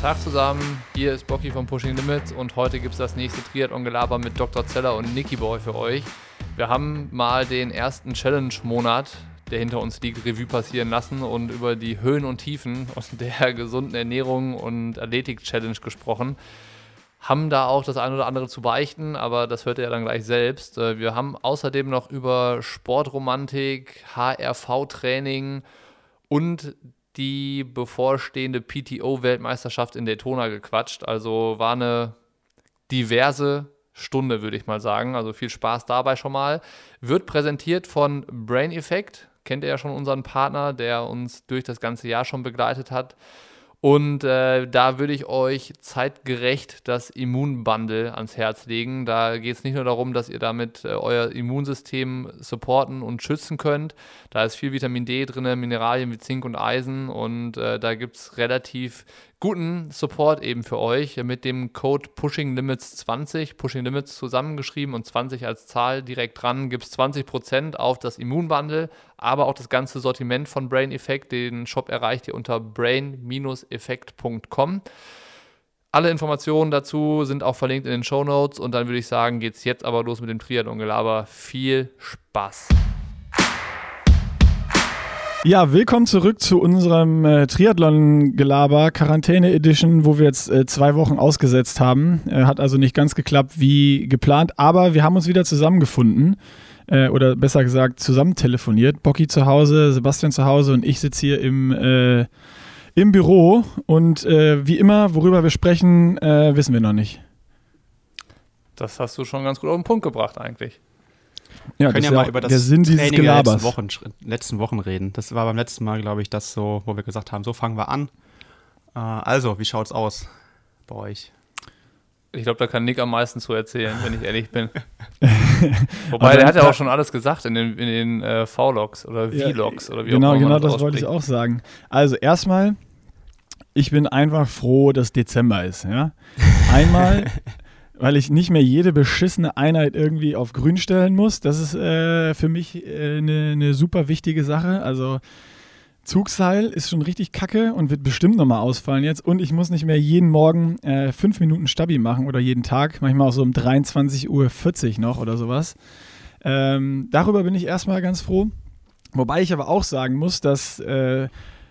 Tag zusammen, hier ist Bocky von Pushing Limits und heute gibt es das nächste Triathlon-Gelaber mit Dr. Zeller und Nicky Boy für euch. Wir haben mal den ersten Challenge-Monat, der hinter uns liegt, Revue passieren lassen und über die Höhen und Tiefen und der gesunden Ernährung und Athletik-Challenge gesprochen. Haben da auch das eine oder andere zu beichten, aber das hört ihr ja dann gleich selbst. Äh, wir haben außerdem noch über Sportromantik, HRV-Training und die bevorstehende PTO-Weltmeisterschaft in Daytona gequatscht. Also war eine diverse Stunde, würde ich mal sagen. Also viel Spaß dabei schon mal. Wird präsentiert von Brain Effect. Kennt ihr ja schon unseren Partner, der uns durch das ganze Jahr schon begleitet hat. Und äh, da würde ich euch zeitgerecht das Immunbundle ans Herz legen. Da geht es nicht nur darum, dass ihr damit äh, euer Immunsystem supporten und schützen könnt. Da ist viel Vitamin D drin, Mineralien wie Zink und Eisen und äh, da gibt es relativ guten Support eben für euch mit dem Code Pushing Limits 20, Pushing Limits zusammengeschrieben und 20 als Zahl direkt dran, gibt es 20% auf das Immunbundle, aber auch das ganze Sortiment von Brain Effect. Den Shop erreicht ihr unter brain-effekt.com. Alle Informationen dazu sind auch verlinkt in den Show Notes und dann würde ich sagen, geht es jetzt aber los mit dem Triathlon-Gelaber. Viel Spaß! Ja, willkommen zurück zu unserem äh, Triathlon-Gelaber Quarantäne Edition, wo wir jetzt äh, zwei Wochen ausgesetzt haben. Äh, hat also nicht ganz geklappt wie geplant, aber wir haben uns wieder zusammengefunden. Äh, oder besser gesagt, zusammen telefoniert. Bocky zu Hause, Sebastian zu Hause und ich sitze hier im, äh, im Büro. Und äh, wie immer, worüber wir sprechen, wissen wir noch nicht. Das hast du schon ganz gut auf den Punkt gebracht, eigentlich. Ja, wir können ja mal über das der Sinn Training dieses der letzten Wochen, letzten Wochen reden. Das war beim letzten Mal, glaube ich, das so, wo wir gesagt haben, so fangen wir an. Äh, also, wie schaut's aus bei euch? Ich glaube, da kann Nick am meisten zu erzählen, wenn ich ehrlich bin. Wobei, der hat ja auch schon alles gesagt in den, in den äh, V-Logs oder V-Logs ja, oder wie genau, auch immer. Genau, das wollte ich auch sagen. Also, erstmal, ich bin einfach froh, dass Dezember ist. Ja? Einmal weil ich nicht mehr jede beschissene Einheit irgendwie auf grün stellen muss. Das ist äh, für mich äh, eine, ne super wichtige Sache. Also Zugseil ist schon richtig kacke und wird bestimmt nochmal ausfallen jetzt. Und ich muss nicht mehr jeden Morgen äh, fünf Minuten Stabi machen oder jeden Tag, manchmal auch so um 23.40 Uhr noch oder sowas. Ähm, darüber bin ich erstmal ganz froh. Wobei ich aber auch sagen muss, dass äh,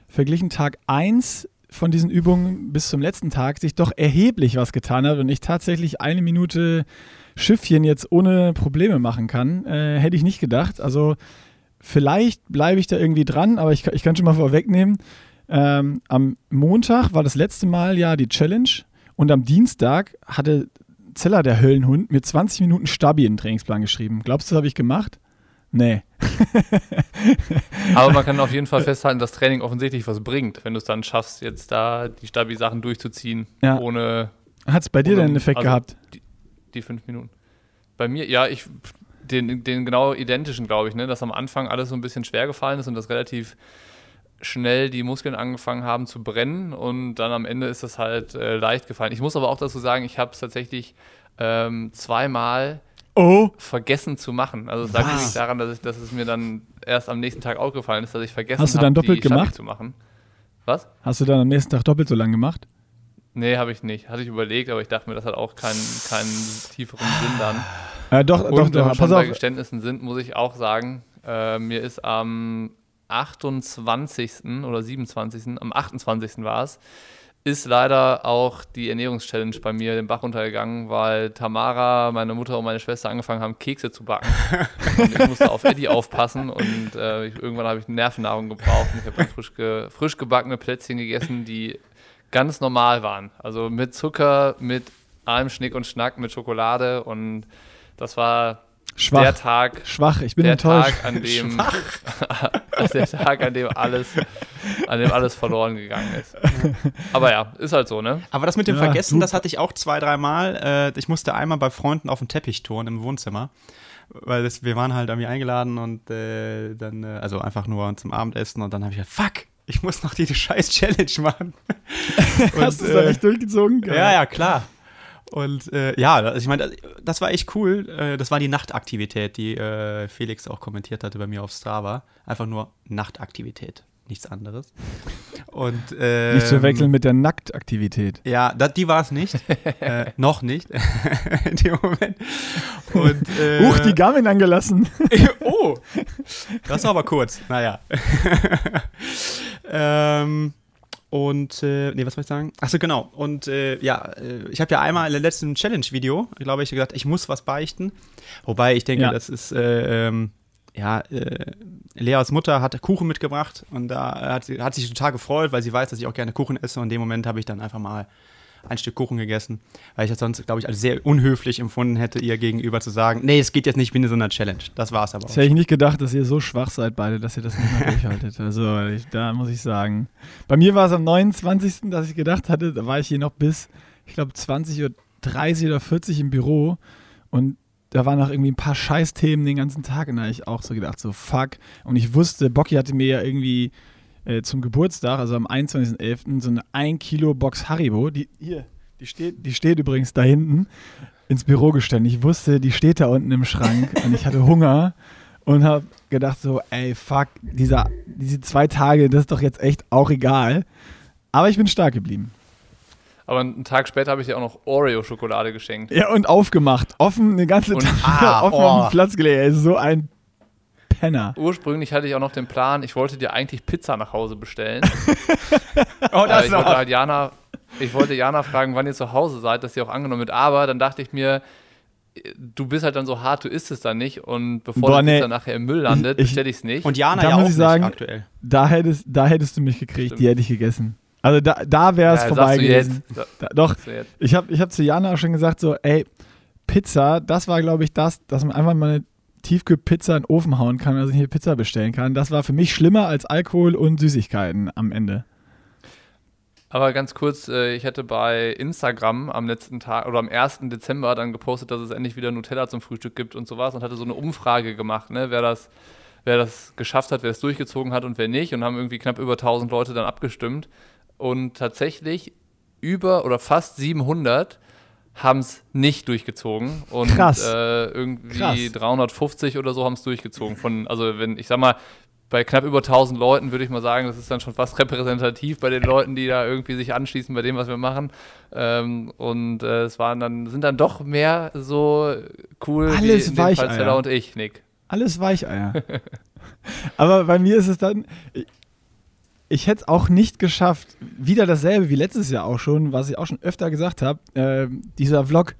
verglichen Tag 1 von diesen Übungen bis zum letzten Tag sich doch erheblich was getan hat und ich tatsächlich eine Minute Schiffchen jetzt ohne Probleme machen kann, äh, hätte ich nicht gedacht. Also vielleicht bleibe ich da irgendwie dran, aber ich, ich kann schon mal vorwegnehmen. Ähm, am Montag war das letzte Mal ja die Challenge und am Dienstag hatte Zeller, der Höllenhund, mir 20 Minuten Stabi in den Trainingsplan geschrieben. Glaubst du, das habe ich gemacht? Nee. Aber man kann auf jeden Fall festhalten, dass Training offensichtlich was bringt, wenn du es dann schaffst, jetzt da die Stabi-Sachen durchzuziehen, ja. ohne. Hat es bei dir denn einen Effekt also gehabt? Die, die, fünf Minuten. Bei mir, ja, ich. Den, den genau identischen, glaube ich, ne? dass am Anfang alles so ein bisschen schwer gefallen ist und dass relativ schnell die Muskeln angefangen haben zu brennen und dann am Ende ist das halt äh, leicht gefallen. Ich muss aber auch dazu sagen, ich habe es tatsächlich ähm, zweimal oh. vergessen zu machen. Also es lag nämlich daran, dass, ich, dass, es mir dann erst am nächsten Tag aufgefallen ist, dass ich vergessen habe, Hast du dann doppelt gemacht? zu machen. Was? Hast du dann am nächsten Tag doppelt so lang gemacht? Nee, habe ich nicht. Hatte ich überlegt, aber ich dachte mir, das hat auch keinen, keinen tieferen Sinn dann. Ja, doch, Und doch, wenn doch. wir schon bei Geständnissen sind, muss ich auch sagen, äh, mir ist am 28. oder 27. am 28. war es, ist leider auch die Ernährungschallenge bei mir den Bach runtergegangen, weil Tamara, meine Mutter und meine Schwester angefangen haben, Kekse zu backen. und ich musste auf Eddie aufpassen und äh, ich, irgendwann habe ich Nervennahrung gebraucht. Und ich habe frisch, ge, frisch gebackene Plätzchen gegessen, die ganz normal waren. Also mit Zucker, mit allem Schnick und Schnack, mit Schokolade und das war Schwach. Der Tag. Schwach, ich bin der enttäuscht. Tag, an dem, der Tag, an dem alles, an dem alles verloren gegangen ist. Aber ja, ist halt so, ne? Aber das mit dem ja, Vergessen, das hatte ich auch zwei, dreimal. Äh, ich musste einmal bei Freunden auf dem Teppich touren im Wohnzimmer. Weil das, wir waren halt irgendwie eingeladen und äh, dann, äh, also einfach nur zum Abendessen und dann habe ich gesagt, fuck, ich muss noch diese scheiß Challenge machen. und, Hast du es äh, da nicht durchgezogen? Ja, ja, klar. Und äh, ja, also ich meine, das war echt cool. Äh, das war die Nachtaktivität, die äh, Felix auch kommentiert hatte bei mir auf Strava. Einfach nur Nachtaktivität. nichts anderes. Und, ähm, Nicht zu wechseln mit der Nacktaktivität. Ja, dat, die war es nicht. äh, noch nicht. In dem Moment. Und, äh, Huch, die Garmin angelassen. oh, das war aber kurz. Naja. ähm, und, äh, nee, was soll ich sagen? Achso, genau. Und äh, ja, äh, ich habe ja einmal in der letzten Challenge-Video, glaube ich, gesagt, ich muss was beichten. Wobei ich denke, Ja. das ist, äh, ähm, ja, äh, Leas Mutter hat Kuchen mitgebracht und da hat sie hat sich total gefreut, weil sie weiß, dass ich auch gerne Kuchen esse. Und in dem Moment habe ich dann einfach mal ein Stück Kuchen gegessen, weil ich das sonst, glaube ich, als sehr unhöflich empfunden hätte, ihr gegenüber zu sagen, nee, es geht jetzt nicht wie in so einer Challenge. Das war es aber auch. Das hätte ich nicht gedacht, dass ihr so schwach seid beide, dass ihr das nicht mehr durchhaltet. Also ich, da muss ich sagen. Bei mir war es am 29., dass ich gedacht hatte, da war ich hier noch bis, ich glaube, 20 Uhr 30 oder 40 im Büro und da waren noch irgendwie ein paar Scheißthemen den ganzen Tag und da habe ich auch so gedacht, so fuck. Und ich wusste, Bocky hatte mir ja irgendwie äh, zum Geburtstag, also am 21.11., so eine 1 Kilo Box Haribo, die hier, die steht, die steht übrigens da hinten, ins Büro gestellt. Ich wusste, die steht da unten im Schrank und ich hatte Hunger und habe gedacht so, ey, fuck, dieser, diese zwei Tage, das ist doch jetzt echt auch egal. Aber ich bin stark geblieben. Aber einen Tag später habe ich dir auch noch Oreo-Schokolade geschenkt. Ja, und aufgemacht. Offen eine ganze Tag Ah, offen oh. auf den Platz gelegt. So ein Penner. Ursprünglich hatte ich auch noch den Plan, ich wollte dir eigentlich Pizza nach Hause bestellen. Oh, Äh, ich wollte halt Jana, ich wollte Jana fragen, wann ihr zu Hause seid, dass sie auch angenommen wird. Aber dann dachte ich mir, du bist halt dann so hart, du isst es dann nicht. Und bevor Boah, die nee. Pizza nachher im Müll landet, Ich- bestelle ich es nicht. Und Jana Da ja muss auch ich sagen, nicht aktuell. Da hättest, da hättest du mich gekriegt, Stimmt. die hätte ich gegessen. Also da, da wäre es Ja, vorbei gewesen. jetzt. Da, doch, ich habe ich hab zu Jana auch schon gesagt, so, ey, Pizza, das war, glaube ich, das, dass man einfach mal eine Tiefkühlpizza in den Ofen hauen kann, also hier Pizza bestellen kann. Das war für mich schlimmer als Alkohol und Süßigkeiten am Ende. Aber ganz kurz, äh, ich hatte bei Instagram am letzten Tag oder am 1. Dezember dann gepostet, dass es endlich wieder Nutella zum Frühstück gibt und sowas und hatte so eine Umfrage gemacht, ne, wer das, wer das geschafft hat, wer es durchgezogen hat und wer nicht und haben irgendwie knapp über 1000 Leute dann abgestimmt und tatsächlich über oder fast 700 haben es nicht durchgezogen und Krass. Äh, irgendwie Krass. 350 oder so haben es durchgezogen von also wenn ich sag mal bei knapp über 1000 Leuten würde ich mal sagen, das ist dann schon fast repräsentativ bei den Leuten, die da irgendwie sich anschließen bei dem, was wir machen. Ähm, und äh, es waren dann, sind dann doch mehr so cool Alles wie in und ich, Nick. Alles Weicheier. Aber bei mir ist es dann, ich, hätte es auch nicht geschafft, wieder dasselbe wie letztes Jahr auch schon, was ich auch schon öfter gesagt habe, ähm, dieser Vlog,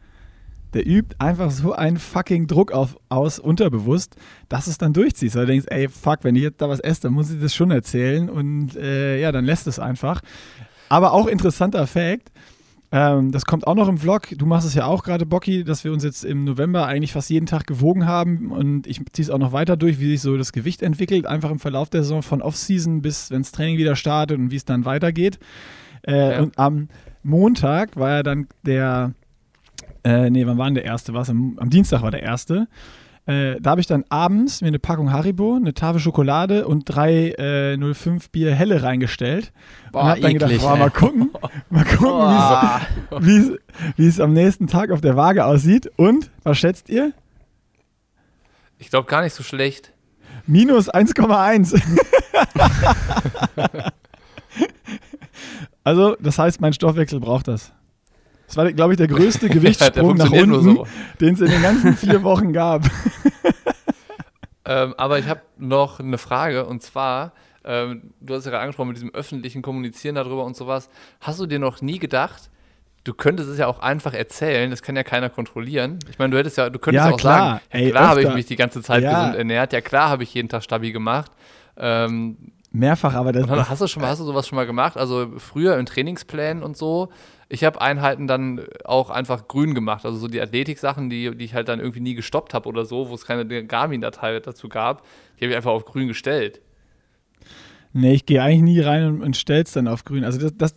der übt einfach so einen fucking Druck auf, aus, unterbewusst, dass es dann durchziehst. Weil du denkst, ey, fuck, wenn ich jetzt da was esse, dann muss ich das schon erzählen und äh, ja, dann lässt es einfach. Aber auch interessanter Fact, ähm, das kommt auch noch im Vlog. Du machst es ja auch gerade, Bocky, dass wir uns jetzt im November eigentlich fast jeden Tag gewogen haben und ich ziehe es auch noch weiter durch, wie sich so das Gewicht entwickelt, einfach im Verlauf der Saison von Off-Season bis, wenn das Training wieder startet und wie es dann weitergeht. Äh, Ja. Und am Montag war ja dann der, äh, nee, wann war denn der erste? Was? Am, am Dienstag war der erste. Äh, da habe ich dann abends mir eine Packung Haribo, eine Tafel Schokolade und drei äh, 05 Bier helle reingestellt. und habe dann gedacht, boah, mal gucken, mal gucken, Boah. wie es am nächsten Tag auf der Waage aussieht. Und, was schätzt ihr? Ich glaube gar nicht so schlecht. Minus 1,1. also, das heißt, mein Stoffwechsel braucht das. Das war, glaube ich, der größte der Gewichtssprung nach unten, so. den es in den ganzen vier Wochen gab. Ähm, aber ich habe noch eine Frage und zwar, ähm, du hast ja gerade angesprochen mit diesem öffentlichen Kommunizieren darüber und sowas. Hast du dir noch nie gedacht, du könntest es ja auch einfach erzählen, das kann ja keiner kontrollieren. Ich meine, du hättest ja, du könntest Ja, auch klar. sagen, ja, Ey, klar habe ich mich die ganze Zeit Ja. gesund ernährt, ja klar habe ich jeden Tag Stabi gemacht. Ähm, Mehrfach, aber das, dann hast du schon mal, hast du sowas schon mal gemacht? Also früher in Trainingsplänen und so. Ich habe Einheiten dann auch einfach grün gemacht. Also so die Athletik-Sachen, die, die ich halt dann irgendwie nie gestoppt habe oder so, wo es keine Garmin-Datei dazu gab, die habe ich einfach auf grün gestellt. Nee, ich gehe eigentlich nie rein und, und stell's dann auf grün. Also das, das,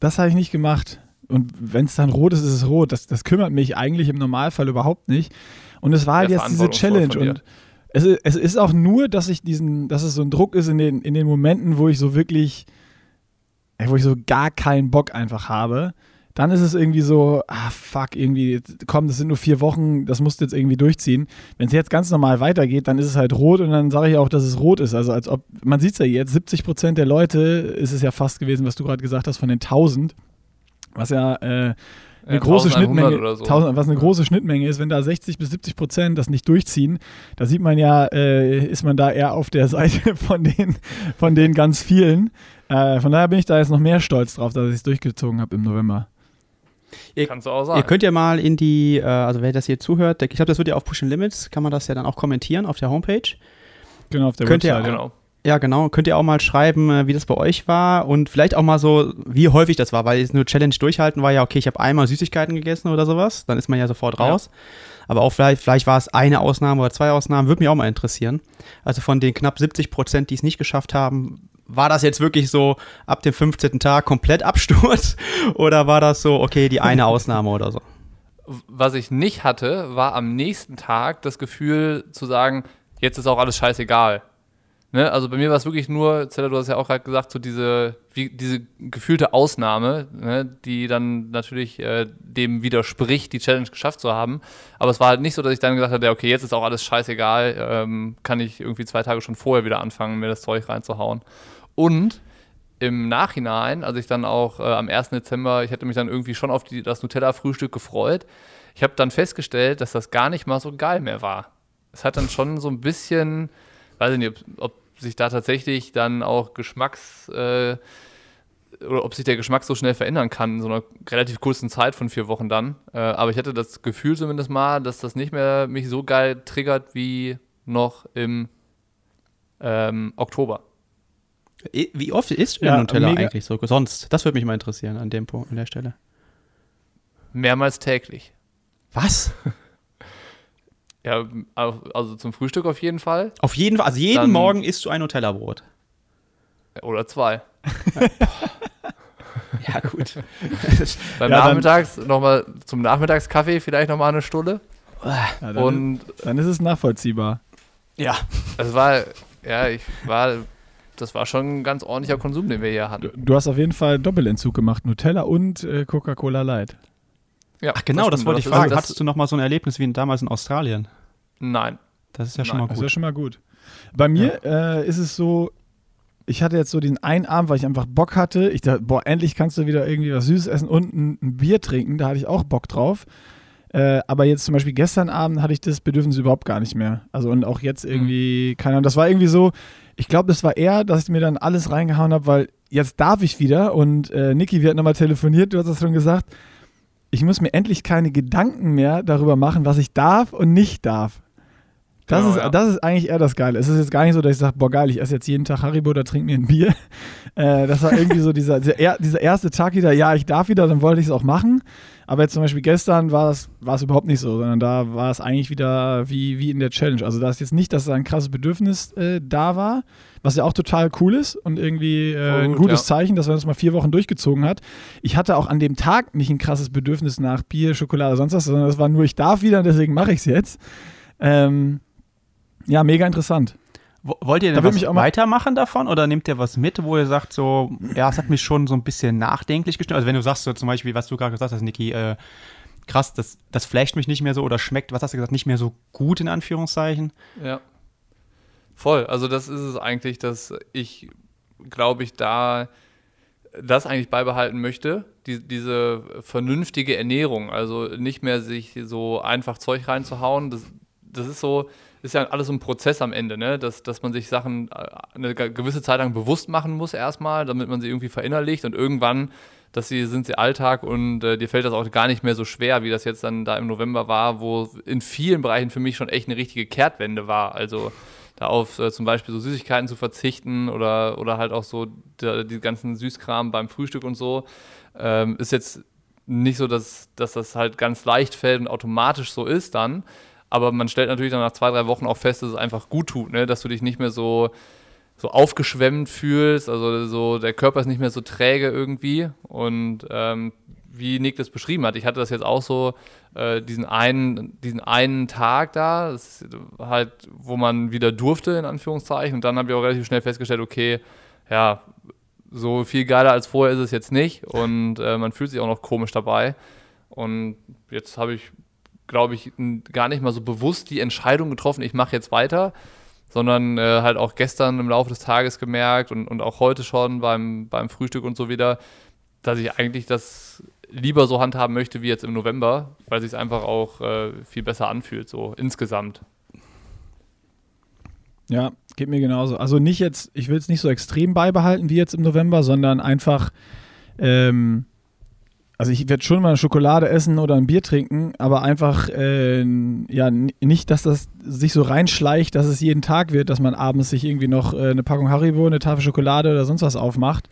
das habe ich nicht gemacht. Und wenn es dann rot ist, ist es rot. Das, das kümmert mich eigentlich im Normalfall überhaupt nicht. Und es war halt Ja, jetzt diese Challenge. Und es, ist- es ist auch nur, dass ich diesen, dass es so ein Druck ist in den, in den Momenten, wo ich so wirklich, ey, wo ich so gar keinen Bock einfach habe, dann ist es irgendwie so, ah fuck, irgendwie, komm, das sind nur vier Wochen, das musst du jetzt irgendwie durchziehen. Wenn es jetzt ganz normal weitergeht, dann ist es halt rot und dann sage ich auch, dass es rot ist. Also als ob, man sieht es ja jetzt, 70 Prozent der Leute ist es ja fast gewesen, was du gerade gesagt hast, von den 1000, was ja äh, eine ja, große Schnittmenge, so. 1000, was eine große Schnittmenge ist, wenn da 60 bis 70 Prozent das nicht durchziehen, da sieht man ja, äh, ist man da eher auf der Seite von den, von den ganz vielen. Äh, von daher bin ich da jetzt noch mehr stolz drauf, dass ich es durchgezogen habe im November. Ihr, Kannst du auch sagen. Ihr könnt ja mal in die, äh, also wer das hier zuhört, ich glaube, das wird ja auf Pushing Limits, kann man das ja dann auch kommentieren auf der Homepage. Genau, auf der könnt Website. Ihr, genau. Ja, genau. Könnt ihr auch mal schreiben, äh, wie das bei euch war und vielleicht auch mal so, wie häufig das war, weil jetzt nur Challenge durchhalten war ja, okay, ich habe einmal Süßigkeiten gegessen oder sowas, dann ist man ja sofort raus. Ja. Aber auch vielleicht, vielleicht war es eine Ausnahme oder zwei Ausnahmen, würde mich auch mal interessieren. Also von den knapp 70 Prozent, die es nicht geschafft haben, war das jetzt wirklich so ab dem 15. Tag komplett Absturz oder war das so, okay, die eine Ausnahme oder so? Was ich nicht hatte, war am nächsten Tag das Gefühl zu sagen, jetzt ist auch alles scheißegal. Ne? Also bei mir war es wirklich nur, Zeller, du hast ja auch gerade gesagt, so diese, wie, diese gefühlte Ausnahme, ne? die dann natürlich äh, dem widerspricht, die Challenge geschafft zu haben. Aber es war halt nicht so, dass ich dann gesagt hatte, okay, jetzt ist auch alles scheißegal, ähm, kann ich irgendwie zwei Tage schon vorher wieder anfangen, mir das Zeug reinzuhauen. Und im Nachhinein, als ich dann auch äh, am 1. Dezember, ich hätte mich dann irgendwie schon auf die, das Nutella-Frühstück gefreut, ich habe dann festgestellt, dass das gar nicht mal so geil mehr war. Es hat dann schon so ein bisschen, weiß ich nicht, ob, ob sich da tatsächlich dann auch Geschmacks äh, oder ob sich der Geschmack so schnell verändern kann in so einer relativ kurzen Zeit von vier Wochen dann. Äh, aber ich hatte das Gefühl zumindest mal, dass das nicht mehr mich so geil triggert wie noch im ähm, Oktober. Wie oft isst du ja, Nutella mega. eigentlich so sonst? Das würde mich mal interessieren an dem Punkt, an der Stelle. Mehrmals täglich. Was? Ja, also zum Frühstück auf jeden Fall. Auf jeden Fall. Also jeden Dann, Morgen isst du ein Nutella-Brot. Oder zwei. ja, gut. dann ja, nachmittags nochmal zum Nachmittagskaffee vielleicht nochmal eine Stunde. Ja, dann, Und dann ist es nachvollziehbar. Ja. Es war, ja, ich war, das war schon ein ganz ordentlicher Konsum, den wir hier hatten. Du, du hast auf jeden Fall Doppelentzug gemacht, Nutella und äh, Coca-Cola Light. Ja, Ach genau, das, das wollte ich fragen. Also Hattest du noch mal so ein Erlebnis wie damals in Australien? Nein. Das ist ja schon Nein. mal gut. Das ist ja schon mal gut. Bei mir ja. äh, ist es so, ich hatte jetzt so den einen Abend, weil ich einfach Bock hatte. Ich dachte, boah, endlich kannst du wieder irgendwie was Süßes essen und ein, ein Bier trinken. Da hatte ich auch Bock drauf. Äh, aber jetzt zum Beispiel gestern Abend hatte ich das Bedürfnis überhaupt gar nicht mehr. Also und auch jetzt irgendwie, mhm. keine Ahnung, das war irgendwie so, ich glaube, das war eher, dass ich mir dann alles reingehauen habe, weil jetzt darf ich wieder und äh, Niki, wir hatten nochmal telefoniert, du hast das schon gesagt, ich muss mir endlich keine Gedanken mehr darüber machen, was ich darf und nicht darf. Das, genau, ist, ja. das ist eigentlich eher das Geile. Es ist jetzt gar nicht so, dass ich sage, boah geil, ich esse jetzt jeden Tag Haribo oder trinke mir ein Bier. Äh, das war irgendwie so dieser, dieser, dieser, erste Tag wieder, ja, ich darf wieder, dann wollte ich es auch machen. Aber jetzt zum Beispiel gestern war es, war es überhaupt nicht so, sondern da war es eigentlich wieder wie, wie in der Challenge. Also da ist jetzt nicht, dass da ein krasses Bedürfnis äh, da war, was ja auch total cool ist und irgendwie äh, gut, ein gutes ja. Zeichen, dass man das mal vier Wochen durchgezogen hat. Ich hatte auch an dem Tag nicht ein krasses Bedürfnis nach Bier, Schokolade, sonst was, sondern es war nur, ich darf wieder, deswegen mache ich es jetzt. Ähm, ja, mega interessant. Wollt ihr denn da was weitermachen davon oder nehmt ihr was mit, wo ihr sagt so, ja, es hat mich schon so ein bisschen nachdenklich gestimmt? Also wenn du sagst so zum Beispiel, was du gerade gesagt hast, Niki, äh, krass, das, das flasht mich nicht mehr so oder schmeckt, was hast du gesagt, nicht mehr so gut in Anführungszeichen. Ja. Voll. Also das ist es eigentlich, dass ich, glaube ich, da das eigentlich beibehalten möchte, die, diese vernünftige Ernährung, also nicht mehr sich so einfach Zeug reinzuhauen. Das, das ist so, ist ja alles so ein Prozess am Ende, ne? dass, dass man sich Sachen äh, eine gewisse Zeit lang bewusst machen muss erstmal, damit man sie irgendwie verinnerlicht und irgendwann, dass sie sind sie Alltag und äh, dir fällt das auch gar nicht mehr so schwer, wie das jetzt dann da im November war, wo in vielen Bereichen für mich schon echt eine richtige Kehrtwende war. Also da auf äh, zum Beispiel so Süßigkeiten zu verzichten oder, oder halt auch so die, die ganzen Süßkram beim Frühstück und so, ähm, ist jetzt nicht so, dass, dass das halt ganz leicht fällt und automatisch so ist dann. Aber man stellt natürlich dann nach zwei, drei Wochen auch fest, dass es einfach gut tut, ne? dass du dich nicht mehr so, so aufgeschwemmt fühlst. Also so der Körper ist nicht mehr so träge irgendwie. Und ähm, wie Nick das beschrieben hat, ich hatte das jetzt auch so, äh, diesen, einen, diesen einen Tag da, halt, wo man wieder durfte, in Anführungszeichen. Und dann habe ich auch relativ schnell festgestellt, okay, ja, so viel geiler als vorher ist es jetzt nicht und äh, man fühlt sich auch noch komisch dabei. Und jetzt habe ich, glaube ich, gar nicht mal so bewusst die Entscheidung getroffen, ich mache jetzt weiter, sondern äh, halt auch gestern im Laufe des Tages gemerkt und, und auch heute schon beim, beim Frühstück und so wieder, dass ich eigentlich das lieber so handhaben möchte wie jetzt im November, weil sich es einfach auch äh, viel besser anfühlt, so insgesamt. Ja, geht mir genauso. Also nicht jetzt, ich will es nicht so extrem beibehalten wie jetzt im November, sondern einfach, ähm, also ich werde schon mal eine Schokolade essen oder ein Bier trinken, aber einfach, äh, ja, nicht, dass das sich so reinschleicht, dass es jeden Tag wird, dass man abends sich irgendwie noch äh, eine Packung Haribo, eine Tafel Schokolade oder sonst was aufmacht,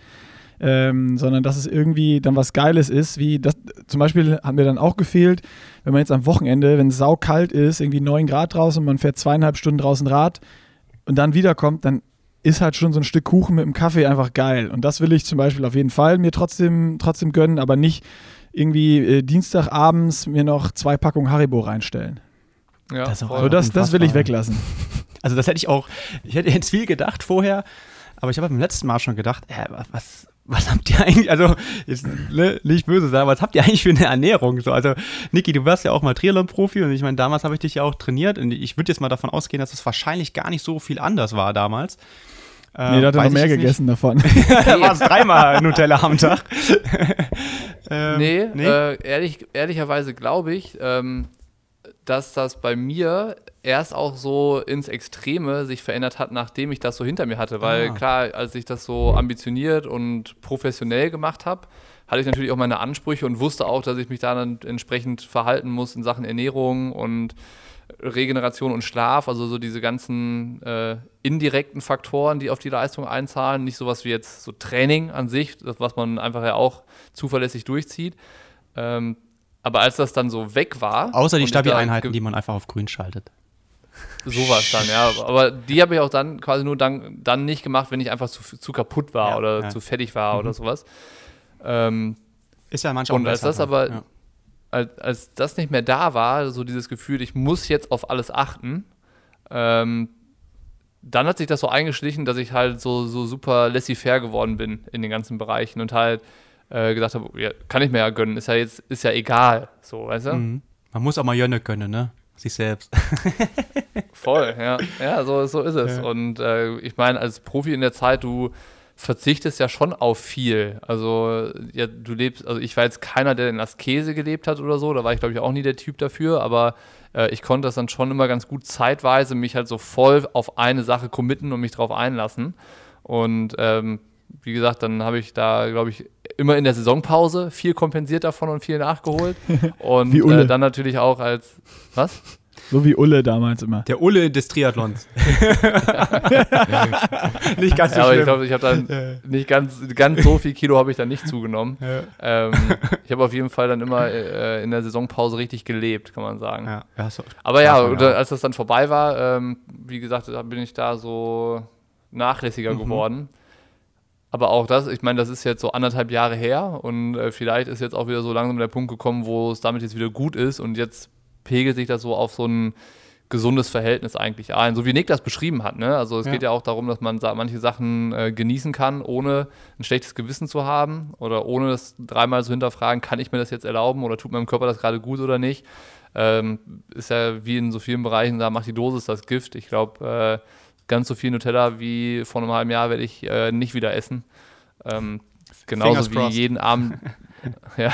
ähm, sondern dass es irgendwie dann was Geiles ist, wie das zum Beispiel hat mir dann auch gefehlt, wenn man jetzt am Wochenende, wenn es saukalt ist, irgendwie 9 Grad draußen und man fährt zweieinhalb Stunden draußen Rad und dann wiederkommt, dann ist halt schon so ein Stück Kuchen mit dem Kaffee einfach geil. Und das will ich zum Beispiel auf jeden Fall mir trotzdem, trotzdem gönnen, aber nicht irgendwie äh, Dienstagabends mir noch zwei Packungen Haribo reinstellen. Ja, das, so, das, das will ich weglassen. Also das hätte ich auch, ich hätte jetzt viel gedacht vorher, aber ich habe beim letzten Mal schon gedacht, äh, was, was habt ihr eigentlich, also ist, ne, nicht böse sagen, was habt ihr eigentlich für eine Ernährung? So, also, Niki, du warst ja auch mal Triathlon-Profi und ich meine, damals habe ich dich ja auch trainiert und ich würde jetzt mal davon ausgehen, dass es wahrscheinlich gar nicht so viel anders war damals. Nee, da hat er noch mehr gegessen nicht. davon. da war es dreimal Nutella am Tag. ähm, nee, nee? Äh, ehrlich, ehrlicherweise glaube ich, ähm, dass das bei mir erst auch so ins Extreme sich verändert hat, nachdem ich das so hinter mir hatte. Weil ah. klar, als ich das so ambitioniert und professionell gemacht habe, hatte ich natürlich auch meine Ansprüche und wusste auch, dass ich mich da dann entsprechend verhalten muss in Sachen Ernährung und Regeneration und Schlaf, also so diese ganzen äh, indirekten Faktoren, die auf die Leistung einzahlen, nicht sowas wie jetzt so Training an sich, das, was man einfach ja auch zuverlässig durchzieht. Ähm, aber als das dann so weg war. Außer die Stabi-Einheiten, die man einfach auf grün schaltet. Sowas dann, ja. Aber die habe ich auch dann quasi nur dann, dann nicht gemacht, wenn ich einfach zu, zu kaputt war ja, oder ja. zu fettig war mhm. oder sowas. Ähm, ist ja manchmal Und als das aber, ja. Als, als das nicht mehr da war, so dieses Gefühl, ich muss jetzt auf alles achten, ähm, dann hat sich das so eingeschlichen, dass ich halt so, so super laissez-faire geworden bin in den ganzen Bereichen und halt äh, gesagt habe, ja, kann ich mir ja gönnen, ist ja jetzt, ist ja egal, so, weißt du? Mhm. Man muss auch mal gönnen können, ne? sich selbst. Voll, ja. Ja, so, so ist es. Ja. Und äh, ich meine, als Profi in der Zeit, du verzichtest ja schon auf viel. Also, ja, du lebst, also ich war jetzt keiner, der in Askese gelebt hat oder so, da war ich, glaube ich, auch nie der Typ dafür, aber äh, ich konnte das dann schon immer ganz gut zeitweise mich halt so voll auf eine Sache committen und mich drauf einlassen. Und ähm, wie gesagt, dann habe ich da, glaube ich, immer in der Saisonpause viel kompensiert davon und viel nachgeholt. Und äh, dann natürlich auch als, was? So wie Ulle damals immer. Der Ulle des Triathlons. nicht ganz so ja, aber ich glaube, ich habe dann ja. nicht ganz, ganz so viel Kilo habe ich dann nicht zugenommen. Ja. Ähm, ich habe auf jeden Fall dann immer äh, in der Saisonpause richtig gelebt, kann man sagen. Ja. Aber ja, oder, als das dann vorbei war, ähm, wie gesagt, bin ich da so nachlässiger mhm. geworden. Aber auch das, ich meine, das ist jetzt so anderthalb Jahre her und äh, vielleicht ist jetzt auch wieder so langsam der Punkt gekommen, wo es damit jetzt wieder gut ist und jetzt pegelt sich das so auf so ein gesundes Verhältnis eigentlich ein, so wie Nick das beschrieben hat. Ne? Also es ja. geht ja auch darum, dass man manche Sachen äh, genießen kann, ohne ein schlechtes Gewissen zu haben oder ohne das dreimal so hinterfragen, kann ich mir das jetzt erlauben oder tut meinem Körper das gerade gut oder nicht. Ähm, ist ja wie in so vielen Bereichen, da macht die Dosis das Gift. Ich glaube, äh, ganz so viel Nutella wie vor einem halben Jahr werde ich äh, nicht wieder essen. Ähm, genauso wie jeden Abend, ja,